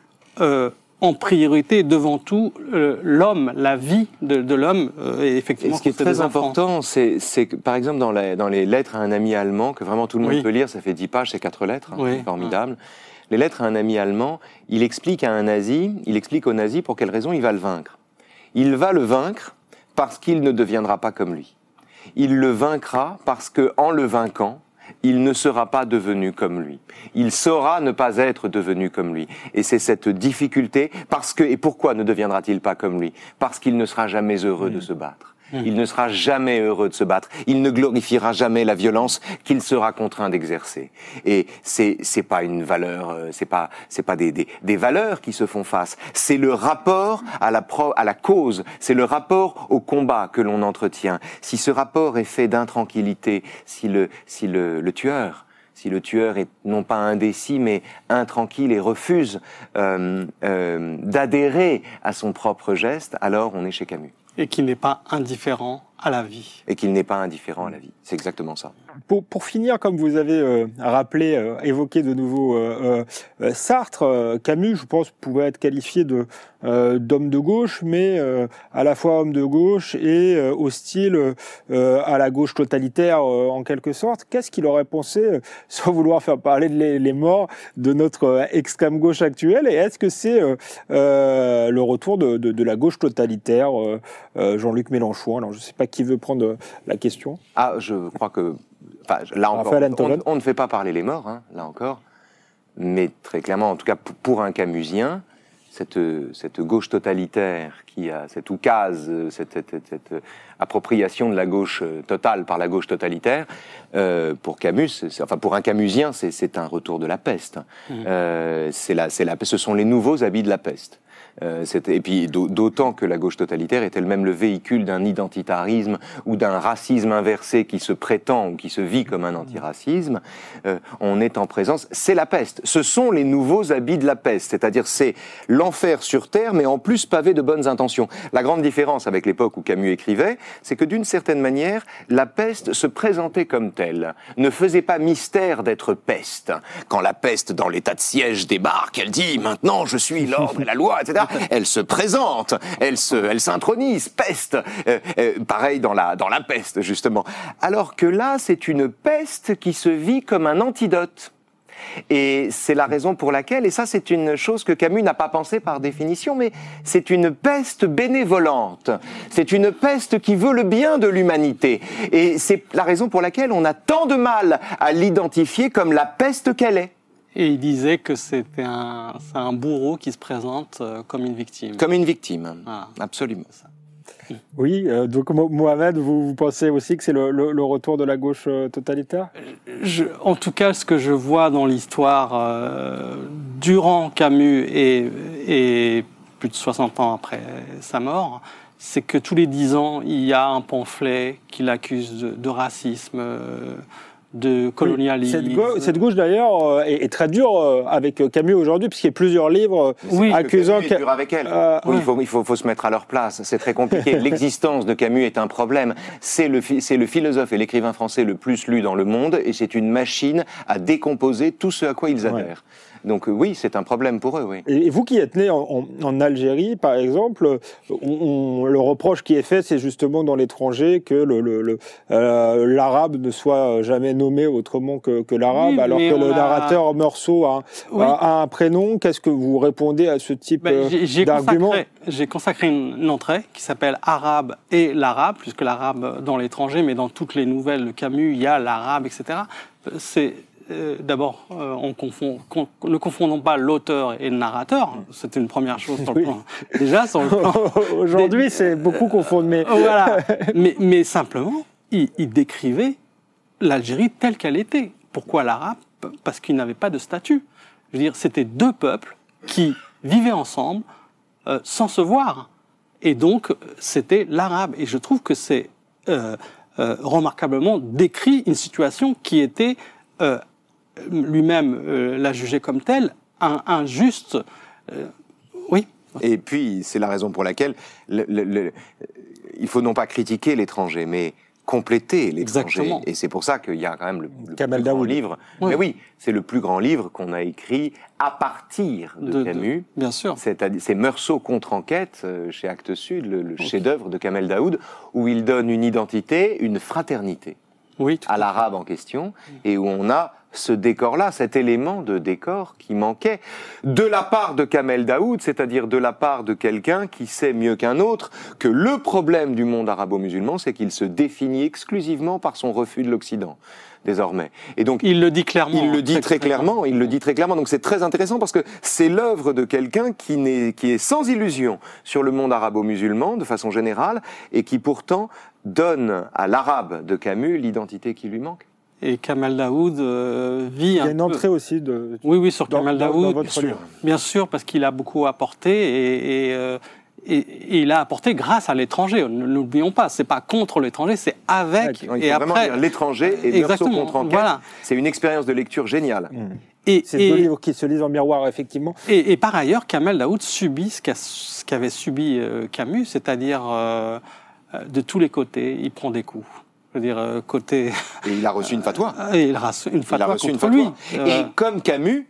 [SPEAKER 5] en priorité devant tout euh, l'homme, la vie de, de l'homme euh, et
[SPEAKER 4] Et
[SPEAKER 5] effectivement
[SPEAKER 4] ce qui est très important, c'est que, par exemple, dans, la- dans les lettres à un ami allemand, que vraiment tout le monde
[SPEAKER 5] Oui.
[SPEAKER 4] peut lire, ça fait 10 pages, c'est 4 lettres, hein,
[SPEAKER 5] Oui.
[SPEAKER 4] c'est formidable. Les lettres à un ami allemand, il explique à un nazi, il explique au nazi pour quelle raison il va le vaincre. Il va le vaincre parce qu'il ne deviendra pas comme lui. Il le vaincra parce que, en le vainquant, il ne sera pas devenu comme lui. Il saura ne pas être devenu comme lui. Et c'est cette difficulté, parce que, et pourquoi ne deviendra-t-il pas comme lui? Parce qu'il ne sera jamais heureux de se battre. Il ne sera jamais heureux de se battre. Il ne glorifiera jamais la violence qu'il sera contraint d'exercer. Et c'est c'est pas une valeur, euh, c'est pas c'est pas des, des valeurs qui se font face. C'est le rapport à la pro, à la cause. C'est le rapport au combat que l'on entretient. Si ce rapport est fait d'intranquillité, si le si le tueur si le tueur est non pas indécis, mais intranquille et refuse euh, euh, d'adhérer à son propre geste, alors on est chez Camus.
[SPEAKER 5] Et qui n'est pas indifférent à la vie.
[SPEAKER 4] Et qu'il n'est pas indifférent à la vie. C'est exactement ça.
[SPEAKER 3] Pour, pour finir, comme vous avez euh, rappelé, euh, évoqué de nouveau euh, euh, Sartre, euh, Camus, je pense, pouvait être qualifié de euh, d'homme de gauche, mais euh, à la fois homme de gauche et euh, hostile euh, à la gauche totalitaire euh, en quelque sorte. Qu'est-ce qu'il aurait pensé, sans vouloir faire parler de les, les morts, de notre extrême gauche actuelle? Et est-ce que c'est euh, euh, le retour de, de, de la gauche totalitaire, euh, euh, Jean-Luc Mélenchon? Alors, je ne sais pas qui veut prendre euh, la question.
[SPEAKER 4] Ah, je crois que. Enfin, là encore, on, ne fait pas parler les morts, hein, là encore. Mais très clairement, en tout cas, pour un camusien, cette, cette gauche totalitaire qui a cette oukase, cette, cette- appropriation de la gauche euh, totale par la gauche totalitaire, euh, pour Camus, enfin pour un camusien, c'est- un retour de la peste. Euh, c'est la, la, ce sont les nouveaux habits de la peste. Euh, et puis d'au- d'autant que la gauche totalitaire est elle-même le véhicule d'un identitarisme ou d'un racisme inversé qui se prétend ou qui se vit comme un antiracisme, euh, on est en présence. C'est la peste. Ce sont les nouveaux habits de la peste, c'est-à-dire c'est l'enfer sur terre, mais en plus pavé de bonnes intentions. La grande différence avec l'époque où Camus écrivait, c'est que d'une certaine manière, la peste se présentait comme telle, ne faisait pas mystère d'être peste. Quand la peste dans l'état de siège débarque, elle dit maintenant je suis l'ordre et la loi, etc. Elle se présente, elle se, elle s'intronise, peste. Euh, euh, pareil dans la dans la peste justement. Alors que là, c'est une peste qui se vit comme un antidote. Et c'est la raison pour laquelle, et ça c'est une chose que Camus n'a pas pensé par définition, mais c'est une peste bénévolente. C'est une peste qui veut le bien de l'humanité. Et c'est la raison pour laquelle on a tant de mal à l'identifier comme la peste qu'elle est.
[SPEAKER 5] Et il disait que c'était un, c'est un bourreau qui se présente euh, comme une victime.
[SPEAKER 4] Comme une victime.
[SPEAKER 5] Voilà.
[SPEAKER 4] Absolument.
[SPEAKER 3] Oui, euh, donc Mo- Mohamed, vous, vous pensez aussi que c'est le, le- le retour de la gauche euh, totalitaire?
[SPEAKER 5] Je- en tout cas, ce que je vois dans l'histoire euh, durant Camus et, et plus de 60 ans après sa mort, c'est que tous les dix ans, il y a un pamphlet qui l'accuse de, de racisme, euh, de colonialisme.
[SPEAKER 3] Cette, gau- cette gauche d'ailleurs euh, est, est très dure euh, avec Camus aujourd'hui, puisqu'il y a plusieurs livres euh,
[SPEAKER 5] Oui.
[SPEAKER 3] accusant
[SPEAKER 4] Camus est dur avec elle.
[SPEAKER 3] Euh,
[SPEAKER 4] oui,
[SPEAKER 5] ouais.
[SPEAKER 4] il faut, il faut, faut se mettre à leur place. C'est très compliqué. L'existence de Camus est un problème. C'est le, phi- c'est le philosophe et l'écrivain français le plus lu dans le monde, et c'est une machine à décomposer tout ce à quoi ils adhèrent. Donc euh, oui, c'est un problème pour eux. Oui.
[SPEAKER 3] Et vous qui êtes né en, en- en Algérie, par exemple, on, on- le reproche qui est fait, c'est justement dans l'étranger que le- le- le, euh, l'arabe ne soit jamais nommé autrement que, que l'arabe,
[SPEAKER 5] Oui,
[SPEAKER 3] alors que le
[SPEAKER 5] a-
[SPEAKER 3] narrateur Meursault a,
[SPEAKER 5] Oui.
[SPEAKER 3] a- a un prénom. Qu'est-ce que vous répondez à ce type
[SPEAKER 5] Ben,
[SPEAKER 3] euh,
[SPEAKER 5] j'ai-
[SPEAKER 3] d'argument
[SPEAKER 5] consacré, j'ai consacré une, une entrée qui s'appelle Arabe et l'arabe, puisque l'arabe dans l'étranger, mais dans toutes les nouvelles de Camus, il y a l'arabe, etc. C'est euh, d'abord, euh, on confond, con- ne confondons pas l'auteur et le narrateur. C'était une première chose sur le
[SPEAKER 3] Oui.
[SPEAKER 5] plan. Déjà, sur le plan.
[SPEAKER 3] Aujourd'hui, c'est beaucoup confondre, mais
[SPEAKER 5] voilà. mais, mais simplement, il, il décrivait l'Algérie telle qu'elle était. Pourquoi l'arabe? Parce qu'il n'avait pas de statut. Je veux dire, c'était deux peuples qui vivaient ensemble euh, sans se voir. Et donc, euh, c'était l'arabe. Et je trouve que c'est euh, euh, remarquablement décrit une situation qui était, euh, lui-même euh, l'a jugée comme telle, un- injuste. Euh, oui.
[SPEAKER 4] Et puis, c'est la raison pour laquelle le- le- le- il faut non pas critiquer l'étranger, mais compléter l'étranger.
[SPEAKER 5] Exactement.
[SPEAKER 4] Et c'est pour ça qu'il y a quand même le, le
[SPEAKER 3] Kamel
[SPEAKER 4] plus grand
[SPEAKER 3] Daoud.
[SPEAKER 4] livre.
[SPEAKER 5] Oui.
[SPEAKER 4] Mais oui, c'est le plus grand livre qu'on a écrit à partir de,
[SPEAKER 5] De- de-
[SPEAKER 4] Camus.
[SPEAKER 5] bien sûr.
[SPEAKER 4] C'est Meursault contre-enquête euh, chez Actes Sud, le, le chef-d'œuvre de Kamel Daoud, où il donne une identité, une fraternité
[SPEAKER 5] Oui,
[SPEAKER 4] à l'arabe en question, et où on a ce décor-là, cet élément de décor qui manquait de la part de Kamel Daoud, c'est-à-dire de la part de quelqu'un qui sait mieux qu'un autre que le problème du monde arabo-musulman, c'est qu'il se définit exclusivement par son refus de l'Occident, désormais. Et donc,
[SPEAKER 5] Il le dit clairement.
[SPEAKER 4] il le dit très clairement, il le dit très clairement. Donc c'est très intéressant parce que c'est l'œuvre de quelqu'un qui, n'est- qui est sans illusion sur le monde arabo-musulman de façon générale et qui pourtant donne à l'arabe de Camus l'identité qui lui manque.
[SPEAKER 5] Et Kamal Daoud euh, vit
[SPEAKER 3] il y a
[SPEAKER 5] un
[SPEAKER 3] une
[SPEAKER 5] peu-
[SPEAKER 3] entrée aussi de,
[SPEAKER 5] Oui, oui, sur
[SPEAKER 3] dans,
[SPEAKER 5] Kamal
[SPEAKER 3] dans- dans
[SPEAKER 5] Daoud,
[SPEAKER 3] votre livre.
[SPEAKER 5] bien sûr, parce qu'il a beaucoup apporté et, et, euh, et- et il a apporté grâce à l'étranger. Ne l'oublions pas, c'est pas contre l'étranger, c'est avec.
[SPEAKER 4] Il faut
[SPEAKER 5] et
[SPEAKER 4] vraiment
[SPEAKER 5] après,
[SPEAKER 4] l'étranger et contre enquête.
[SPEAKER 5] voilà.
[SPEAKER 4] C'est une expérience de lecture géniale.
[SPEAKER 5] et,
[SPEAKER 3] C'est
[SPEAKER 5] et-
[SPEAKER 3] deux livres qui se lisent en miroir, effectivement.
[SPEAKER 5] et- et par ailleurs, Kamal Daoud subit ce qu'a- ce qu'avait subi euh, Camus, c'est-à-dire euh, de tous les côtés, il prend des coups. Je veux dire, euh, côté.
[SPEAKER 4] Et il a reçu une fatwa.
[SPEAKER 5] Et il reçoit une
[SPEAKER 4] Il a
[SPEAKER 5] fatwa
[SPEAKER 4] reçu une fatwa.
[SPEAKER 5] lui. Euh,
[SPEAKER 4] Et comme Camus,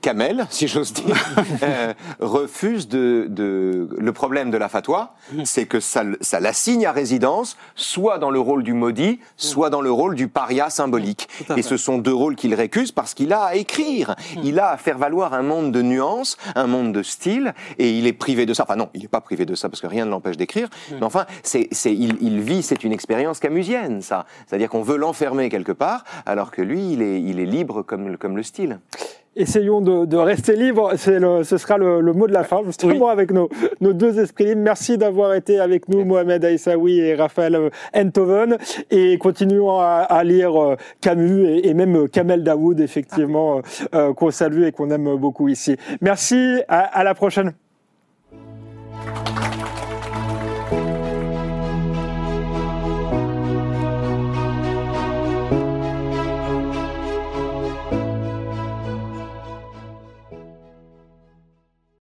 [SPEAKER 4] Kamel, si j'ose dire, euh, refuse de, de... Le problème de la fatwa,
[SPEAKER 5] Mm.
[SPEAKER 4] c'est que ça, ça l'assigne à résidence, soit dans le rôle du maudit, soit dans le rôle du paria symbolique.
[SPEAKER 5] Mm.
[SPEAKER 4] Et ce sont deux rôles qu'il récuse parce qu'il a à écrire.
[SPEAKER 5] Mm.
[SPEAKER 4] Il a à faire valoir un monde de nuances, un monde de style, et il est privé de ça. Enfin non, il n'est pas privé de ça parce que rien ne l'empêche d'écrire.
[SPEAKER 5] Mm.
[SPEAKER 4] Mais enfin, c'est, c'est, il, il vit, c'est une expérience camusienne, ça. C'est-à-dire qu'on veut l'enfermer quelque part, alors que lui, il est, il est libre comme, comme le style.
[SPEAKER 3] Essayons de, de rester libres, c'est le, ce sera le, le mot de la fin, justement avec nos, nos deux esprits libres. Merci d'avoir été avec nous, Mohamed Aïssaoui et Raphaël Enthoven, et continuons à, à lire euh, Camus et, et même euh, Kamel Daoud, effectivement, euh, euh, qu'on salue et qu'on aime beaucoup ici. Merci, à, à la prochaine.